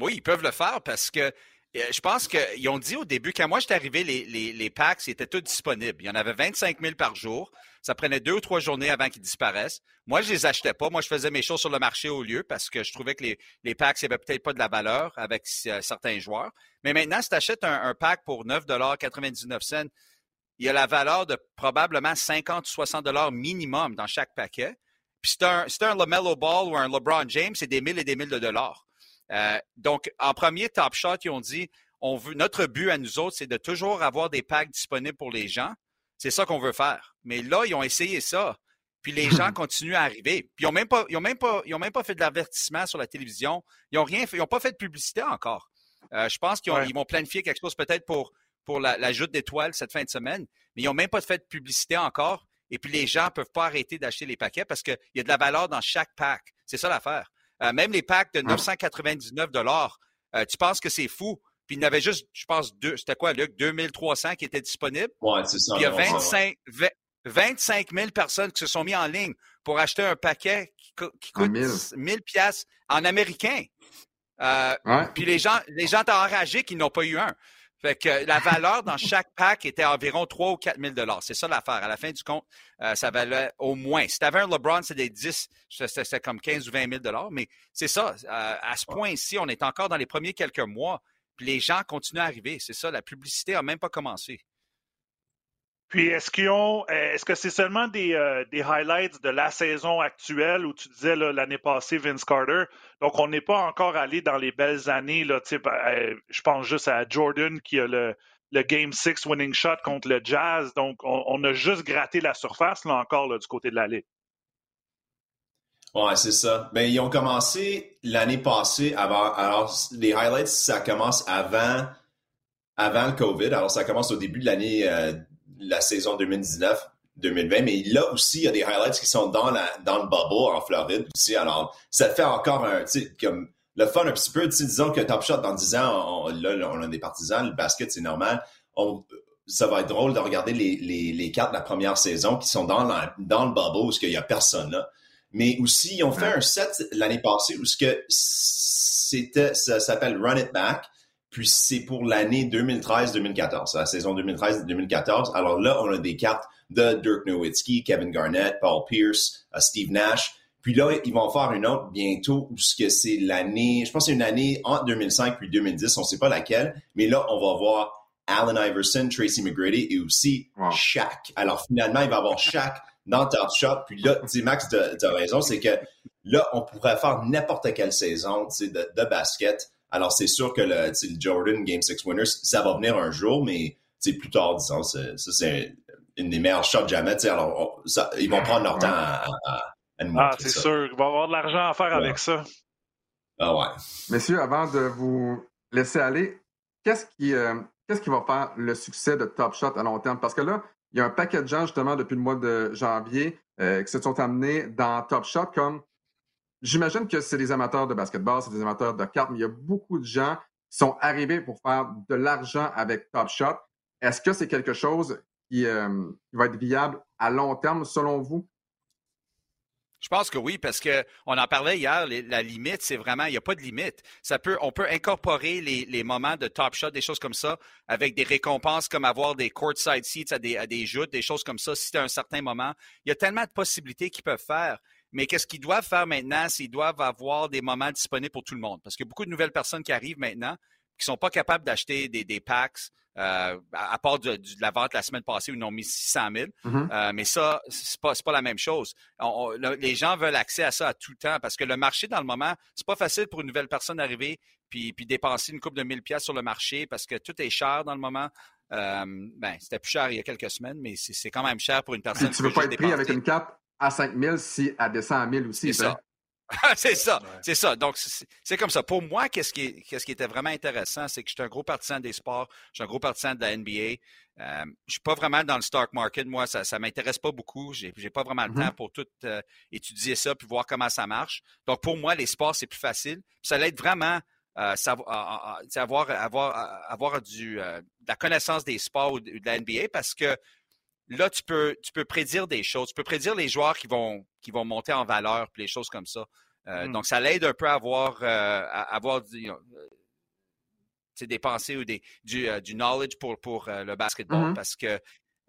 Oui, ils peuvent le faire parce que euh, je pense qu'ils ont dit au début, quand moi j'étais arrivé, les, les, packs étaient tous disponibles. Il y en avait 25 000 par jour. Ça prenait deux ou trois journées avant qu'ils disparaissent. Moi, je les achetais pas. Moi, je faisais mes choses sur le marché au lieu parce que je trouvais que les, les packs n'avaient peut-être pas de la valeur avec euh, certains joueurs. Mais maintenant, si tu achètes un, pack pour 9,99 cents, il y a la valeur de probablement 50 ou 60 minimum dans chaque paquet. Puis c'est un, un LaMelo Ball ou un LeBron James, c'est des mille et des mille de dollars. Euh, donc, en premier Top Shot, ils ont dit, on veut, notre but à nous autres, c'est de toujours avoir des packs disponibles pour les gens. C'est ça qu'on veut faire. Mais là, ils ont essayé ça. Puis les gens continuent à arriver. Puis ils n'ont même pas, ils ont même pas, ils ont même pas fait de l'avertissement sur la télévision. Ils n'ont rien fait, ils n'ont pas fait de publicité encore. Euh, je pense qu'ils vont planifier quelque chose peut-être pour, pour l'ajout d'étoiles cette fin de semaine, mais ils n'ont même pas fait de publicité encore. Et puis les gens ne peuvent pas arrêter d'acheter les paquets parce qu'il y a de la valeur dans chaque pack. C'est ça l'affaire. Euh, même les packs de 999 dollars, euh, tu penses que c'est fou? Puis il y en avait juste, je pense, deux, c'était quoi, Luc, 2300 qui étaient disponibles? Ouais, c'est ça. Puis il y a 25, 25 000 personnes qui se sont mis en ligne pour acheter un paquet qui, coûte 1000 pièces en américain. Euh, puis les gens, les gens étaient enragés qu'ils n'ont pas eu un. Fait que la valeur dans chaque pack était environ 3 ou 4 000 C'est ça l'affaire. À la fin du compte, euh, ça valait au moins. Si tu avais un LeBron, des 10, c'était comme 15 ou 20 000 Mais c'est ça. Euh, à ce point-ci, on est encore dans les premiers quelques mois. Puis les gens continuent à arriver. C'est ça. La publicité n'a même pas commencé. Puis est-ce qu'ils ont euh, est-ce que c'est seulement des, euh, des, highlights de la saison actuelle où tu disais l'année passée Vince Carter? Donc on n'est pas encore allé dans les belles années là, euh, je pense juste à Jordan qui a le, le Game 6 winning shot contre le Jazz. Donc on, a juste gratté la surface là encore là, du côté de la ligue. Ouais, c'est ça. Ben, ils ont commencé l'année passée avant. Alors, les highlights, ça commence avant, avant le COVID. Alors, ça commence au début de l'année la saison 2019-2020, mais là aussi, il y a des highlights qui sont dans, la, dans le bubble en Floride aussi. Alors, ça fait encore un, comme le fun un petit peu, disons que Top Shot dans 10 ans, on, là, on a des partisans, le basket, c'est normal. ça va être drôle de regarder les, les, les cartes de la première saison qui sont dans, dans le bubble où il n'y a personne là. Mais aussi, ils ont fait un set l'année passée où ce que c'était, ça s'appelle Run It Back. Puis c'est pour l'année 2013-2014, la saison 2013-2014. Alors là, on a des cartes de Dirk Nowitzki, Kevin Garnett, Paul Pierce, euh, Steve Nash. Puis là, ils vont faire une autre bientôt, ce que c'est l'année, je pense que c'est une année entre 2005 puis 2010, on ne sait pas laquelle, mais là, on va voir Allen Iverson, Tracy McGrady et aussi Shaq. Alors finalement, il va y avoir Shaq dans Top Shot. Puis là, dis Max, tu as raison, c'est que là, on pourrait faire n'importe quelle saison de, de basket alors, c'est sûr que le, Jordan Game 6 Winners, ça va venir un jour, mais plus tard, disons, ça, c'est une des meilleures shots jamais. Alors, ils vont prendre leur temps à, à, nous Ah, c'est sûr. Ils vont avoir de l'argent à faire avec ça. Ah ouais. Messieurs, avant de vous laisser aller, qu'est-ce qui, euh, qu'est-ce qui va faire le succès de Top Shot à long terme? Parce que là, il y a un paquet de gens, justement, depuis le mois de janvier, euh, qui se sont amenés dans Top Shot comme. J'imagine que c'est des amateurs de basketball, c'est des amateurs de cartes, mais il y a beaucoup de gens qui sont arrivés pour faire de l'argent avec Top Shot. Est-ce que c'est quelque chose qui, euh, va être viable à long terme, selon vous? Je pense que oui, parce qu'on en parlait hier, la limite, c'est vraiment, il n'y a pas de limite. Ça peut, on peut incorporer les, moments de top shot, des choses comme ça, avec des récompenses comme avoir des courtside seats à des, des joutes, des choses comme ça, si c'est un certain moment. Il y a tellement de possibilités qu'ils peuvent faire. Mais qu'est-ce qu'ils doivent faire maintenant, c'est qu'ils doivent avoir des moments disponibles pour tout le monde? Parce qu'il y a beaucoup de nouvelles personnes qui arrivent maintenant qui ne sont pas capables d'acheter des, des packs, euh, à, part de, la vente la semaine passée où ils ont mis 600 000. Mm-hmm. Euh, mais ça, c'est pas, pas la même chose. les gens veulent accès à ça à tout temps parce que le marché, dans le moment, c'est pas facile pour une nouvelle personne d'arriver puis, puis dépenser une coupe de 1000 pièces sur le marché parce que tout est cher dans le moment. Euh, ben, c'était plus cher il y a quelques semaines, mais c'est quand même cher pour une personne. tu ne veux pas être pris avec une carte à 5 000 si elle descend à 1000 aussi. C'est ça. c'est ça, c'est ça. Donc, c'est comme ça. Pour moi, qu'est-ce qui, qu'est-ce qui était vraiment intéressant, c'est que je suis un gros partisan des sports, je suis un gros partisan de la NBA. Euh, je suis pas vraiment dans le stock market. Moi, ça ne m'intéresse pas beaucoup. J'ai n'ai pas vraiment le mm-hmm. temps pour tout euh, étudier ça puis voir comment ça marche. Donc, pour moi, les sports, c'est plus facile. ça l'aide vraiment euh, savoir, avoir, avoir, avoir du, de la connaissance des sports ou de la NBA parce que là, tu peux, tu peux prédire des choses. Tu peux prédire les joueurs qui vont, qui vont monter en valeur, puis les choses comme ça. Euh, mmh. Donc, ça l'aide un peu à avoir, euh, à avoir du, des pensées ou des, du, euh, du knowledge pour, pour le basketball. Mmh parce que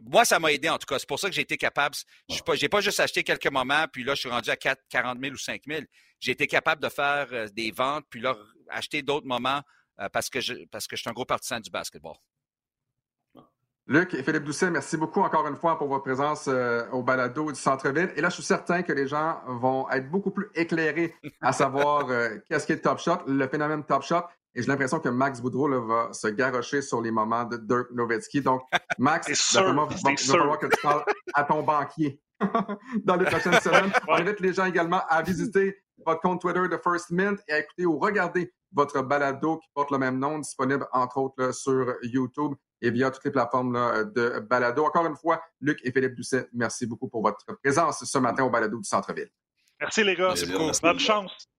moi, ça m'a aidé en tout cas. C'est pour ça que j'ai été capable. Je n'ai pas, pas juste acheté quelques moments, puis là, je suis rendu à 4, 40 000 ou 5 000. J'ai été capable de faire des ventes, puis là, acheter d'autres moments parce, que je, parce que je suis un gros partisan du basketball. Luc et Philippe Doucet, merci beaucoup encore une fois pour votre présence euh, au balado du centre-ville. Et là, je suis certain que les gens vont être beaucoup plus éclairés à savoir euh, qu'est-ce qu'est le Top Shot, le phénomène Top Shot. Et j'ai l'impression que Max Boudreau va se garrocher sur les moments de Dirk Nowitzki. Donc, Max, il va, falloir que tu parles à ton banquier dans les prochaines semaines. On invite les gens également à visiter votre compte Twitter de First Mint et à écouter ou regarder votre balado qui porte le même nom, disponible entre autres sur YouTube et via toutes les plateformes de balado. Encore une fois, Luc et Philippe Doucet, merci beaucoup pour votre présence ce matin au balado du Centre-Ville. Merci les gars. Bonne chance.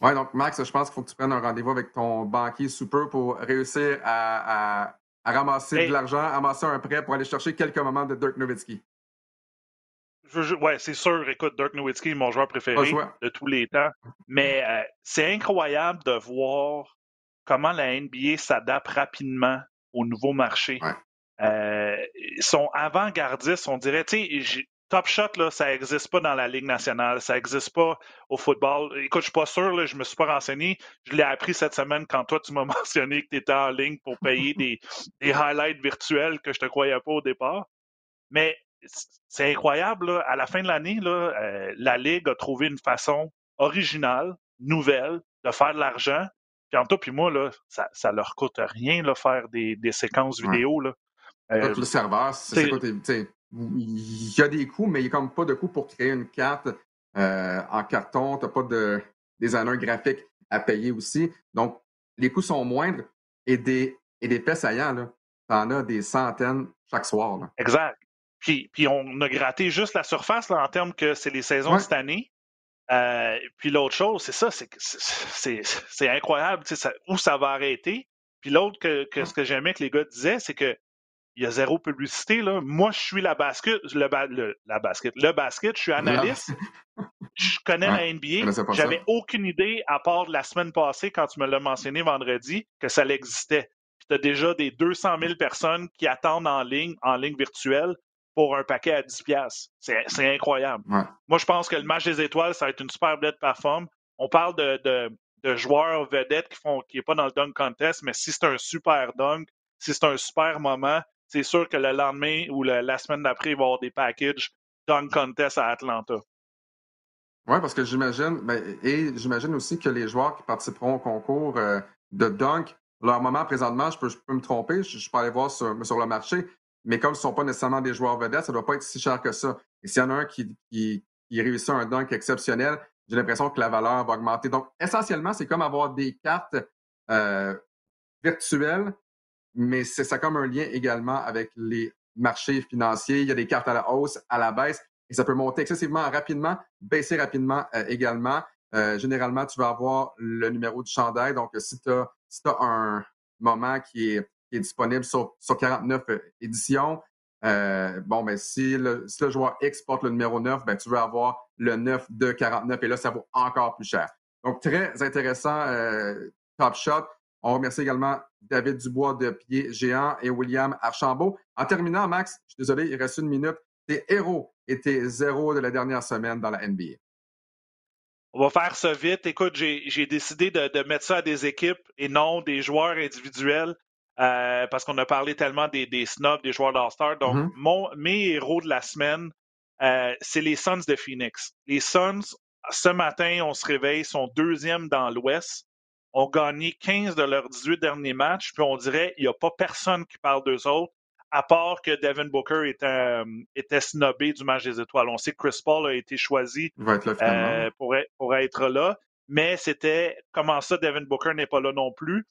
Oui, donc Max, je pense qu'il faut que tu prennes un rendez-vous avec ton banquier super pour réussir à, ramasser de l'argent, ramasser un prêt pour aller chercher quelques moments de Dirk Nowitzki. Oui, c'est sûr. Écoute, Dirk Nowitzki est mon joueur préféré de tous les temps. Mais euh, c'est incroyable de voir comment la NBA s'adapte rapidement au nouveau marché. Euh, ils sont avant-gardistes, on dirait. Tu sais, Top Shot, là, ça n'existe pas dans la Ligue nationale, ça n'existe pas au football. Écoute, je suis pas sûr, là, je me suis pas renseigné. Je l'ai appris cette semaine quand toi, tu m'as mentionné que tu étais en ligne pour payer des, des highlights virtuels que je te croyais pas au départ. Mais c'est incroyable, là, à la fin de l'année, euh, la Ligue a trouvé une façon originale, nouvelle, de faire de l'argent puis en puis moi, là, ça, ça leur coûte rien de faire des, des séquences vidéo. Là. Euh, le serveur, c'est il y a des coûts, mais il n'y a comme pas de coûts pour créer une carte euh, en carton. Tu n'as pas de designer graphique à payer aussi. Donc, les coûts sont moindres et des, et des faits saillants, tu en as des centaines chaque soir. Là. Exact. Puis, puis on a gratté juste la surface là, en termes que c'est les saisons cette année. Euh, puis l'autre chose, c'est ça, c'est incroyable ça, où ça va arrêter. Puis l'autre que, que, ce que j'aimais que les gars disaient, c'est que il y a zéro publicité. Là. Moi, je suis la basket, le, la basket, le basket, je suis analyste. je connais la NBA. J'avais aucune idée, à part de la semaine passée, quand tu me l'as mentionné vendredi, que ça existait. Puis tu as déjà des 200 000 personnes qui attendent en ligne, en ligne virtuelle, pour un paquet à 10$. C'est incroyable. Moi, je pense que le match des étoiles, ça va être une super belle plateforme. On parle de, de, joueurs vedettes qui font qui n'est pas dans le dunk contest, mais si c'est un super dunk, si c'est un super moment, c'est sûr que le lendemain ou la semaine d'après, il va y avoir des packages dunk contest à Atlanta. Oui, parce que j'imagine, ben, et j'imagine aussi que les joueurs qui participeront au concours euh, de dunk, leur moment présentement, je peux, je peux me tromper, je, je peux aller voir sur, sur le marché, mais comme ce ne sont pas nécessairement des joueurs vedettes, ça ne doit pas être si cher que ça. Et s'il y en a un qui, qui, réussit un dunk exceptionnel, j'ai l'impression que la valeur va augmenter. Donc, essentiellement, c'est comme avoir des cartes euh, virtuelles mais c'est ça comme un lien également avec les marchés financiers. Il y a des cartes à la hausse, à la baisse, et ça peut monter excessivement rapidement, baisser rapidement euh, également. Euh, généralement, tu vas avoir le numéro du chandail. Donc, si tu si as, un moment qui est, qui est disponible sur, sur 49 éditions, euh, bon, ben, si le, joueur exporte le numéro 9, ben, tu veux avoir le 9 de 49 et là, ça vaut encore plus cher. Donc, très intéressant, euh, Top Shot. On remercie également David Dubois de Pied Géant et William Archambault. En terminant, Max, je suis désolé, il reste une minute. Tes héros étaient zéro de la dernière semaine dans la NBA. On va faire ça vite. Écoute, j'ai décidé de, de, mettre ça à des équipes et non des joueurs individuels. Euh, parce qu'on a parlé tellement des, des snobs, des joueurs d'All-Star. Donc, mm-hmm. mon, mes héros de la semaine, euh, c'est les Suns de Phoenix. Les Suns, ce matin, on se réveille, sont deuxième dans l'Ouest, ont gagné 15 de leurs 18 derniers matchs, puis on dirait qu'il n'y a pas personne qui parle d'eux autres, à part que Devin Booker était, euh, était snobé du match des étoiles. On sait que Chris Paul a été choisi pour, être, pour être là, mais c'était comment ça, Devin Booker n'est pas là non plus?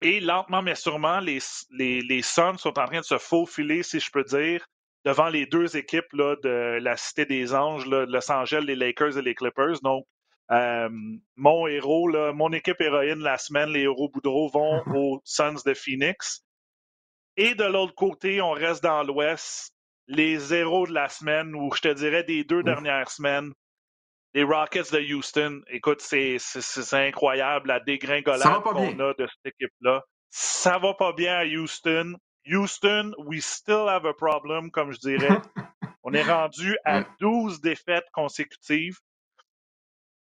Et lentement mais sûrement, les, les, les Suns sont en train de se faufiler, si je peux dire, devant les deux équipes là, de la Cité des Anges, là, Los Angeles, les Lakers et les Clippers. Donc, euh, mon héros, là, mon équipe héroïne la semaine, les héros Boudreau, vont aux Suns de Phoenix. Et de l'autre côté, on reste dans l'Ouest. Les héros de la semaine, ou je te dirais des deux dernières semaines, les Rockets de Houston, écoute, c'est incroyable la dégringolade qu'on a de cette équipe-là. Ça va pas bien à Houston. Houston, we still have a problem, comme je dirais. On est rendu à 12 défaites consécutives.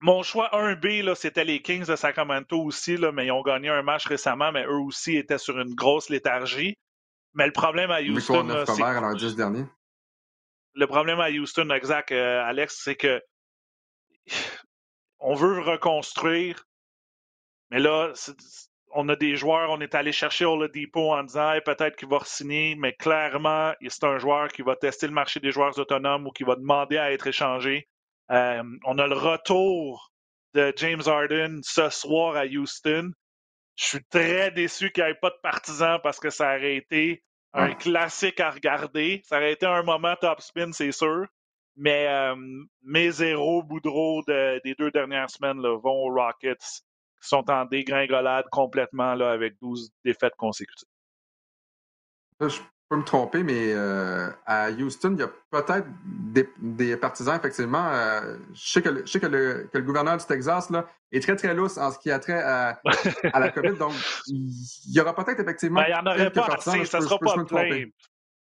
Mon choix 1B, c'était les Kings de Sacramento aussi, là, mais ils ont gagné un match récemment, mais eux aussi étaient sur une grosse léthargie. Mais le problème à Houston. c'est. Le problème à Houston, exact, euh, Alex, c'est que on veut reconstruire, mais là, on a des joueurs, on est allé chercher Oladipo en disant peut-être qu'il va signer, mais clairement, c'est un joueur qui va tester le marché des joueurs autonomes ou qui va demander à être échangé. Euh, on a le retour de James Harden ce soir à Houston. Je suis très déçu qu'il n'y ait pas de partisans parce que ça aurait été un classique à regarder. Ça aurait été un moment top spin, c'est sûr. Mais euh, mes zéros Boudreau des deux dernières semaines là, vont aux Rockets, qui sont en dégringolade complètement là, avec 12 défaites consécutives. Je peux me tromper, mais euh, à Houston, il y a peut-être des, partisans, effectivement. Euh, je sais, que, le, je sais que, le, que, le, gouverneur du Texas là, est très, très lousse en ce qui a trait à, à la COVID. Donc, il y aura peut-être effectivement. Ben, il n'y en aurait pas assez, ça ne sera pas plein.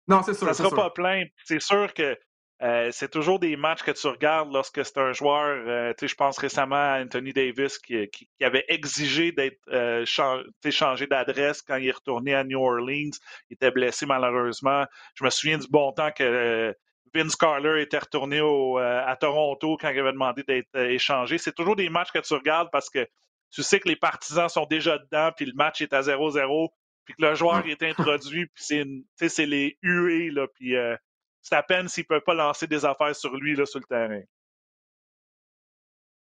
Non, c'est sûr. Ça ne sera pas plein. C'est sûr que euh, c'est toujours des matchs que tu regardes lorsque c'est un joueur, euh, je pense récemment à Anthony Davis qui, qui, avait exigé d'être euh, changé d'adresse quand il est retourné à New Orleans. Il était blessé malheureusement. Je me souviens du bon temps que euh, Vince Carter était retourné au, à Toronto quand il avait demandé d'être échangé. C'est toujours des matchs que tu regardes parce que tu sais que les partisans sont déjà dedans, puis le match est à 0-0, puis que le joueur est introduit, puis c'est les huées, là, puis c'est à peine s'ils ne peuvent pas lancer des affaires sur lui là, sur le terrain.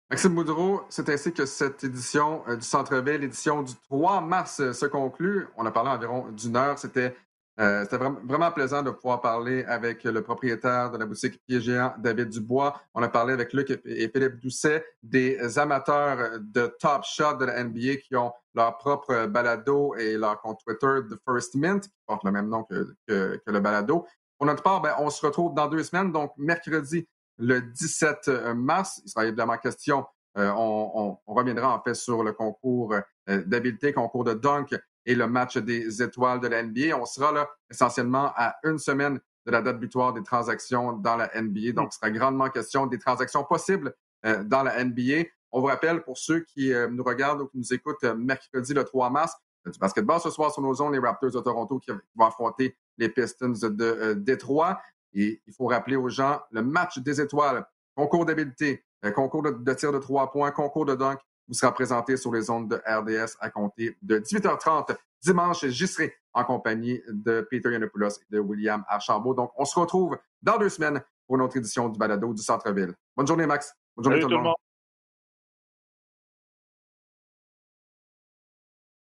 Maxime Boudreau, c'est ainsi que cette édition euh, du Centre-Ville, l'édition du 3 mars, euh, se conclut. On a parlé environ d'une heure. C'était euh, vraiment, plaisant de pouvoir parler avec le propriétaire de la boutique Pied Géant, David Dubois. On a parlé avec Luc et Philippe Doucet, des amateurs de Top Shot de la NBA qui ont leur propre balado et leur compte Twitter, The First Mint, qui porte le même nom que, que le balado. Pour notre part, ben, on se retrouve dans deux semaines, donc mercredi le 17 euh, mars. Il sera évidemment question, euh, on, reviendra en fait sur le concours euh, d'habileté, concours de dunk et le match des étoiles de la NBA. On sera là essentiellement à une semaine de la date butoir des transactions dans la NBA. Donc, il sera grandement question des transactions possibles dans la NBA. On vous rappelle, pour ceux qui nous regardent ou qui nous écoutent mercredi le 3 mars, du basketball ce soir sur nos zones, les Raptors de Toronto qui vont affronter les Pistons de euh, Détroit. Et il faut rappeler aux gens le match des étoiles, concours d'habileté, euh, concours de, tir de trois points, concours de dunk, vous sera présenté sur les zones de RDS à compter de 18h30 dimanche. J'y serai en compagnie de Peter Yanopoulos et de William Archambault. Donc, on se retrouve dans deux semaines pour une autre édition du balado du Centre-Ville. Bonne journée, Max. Bonne journée tout le monde.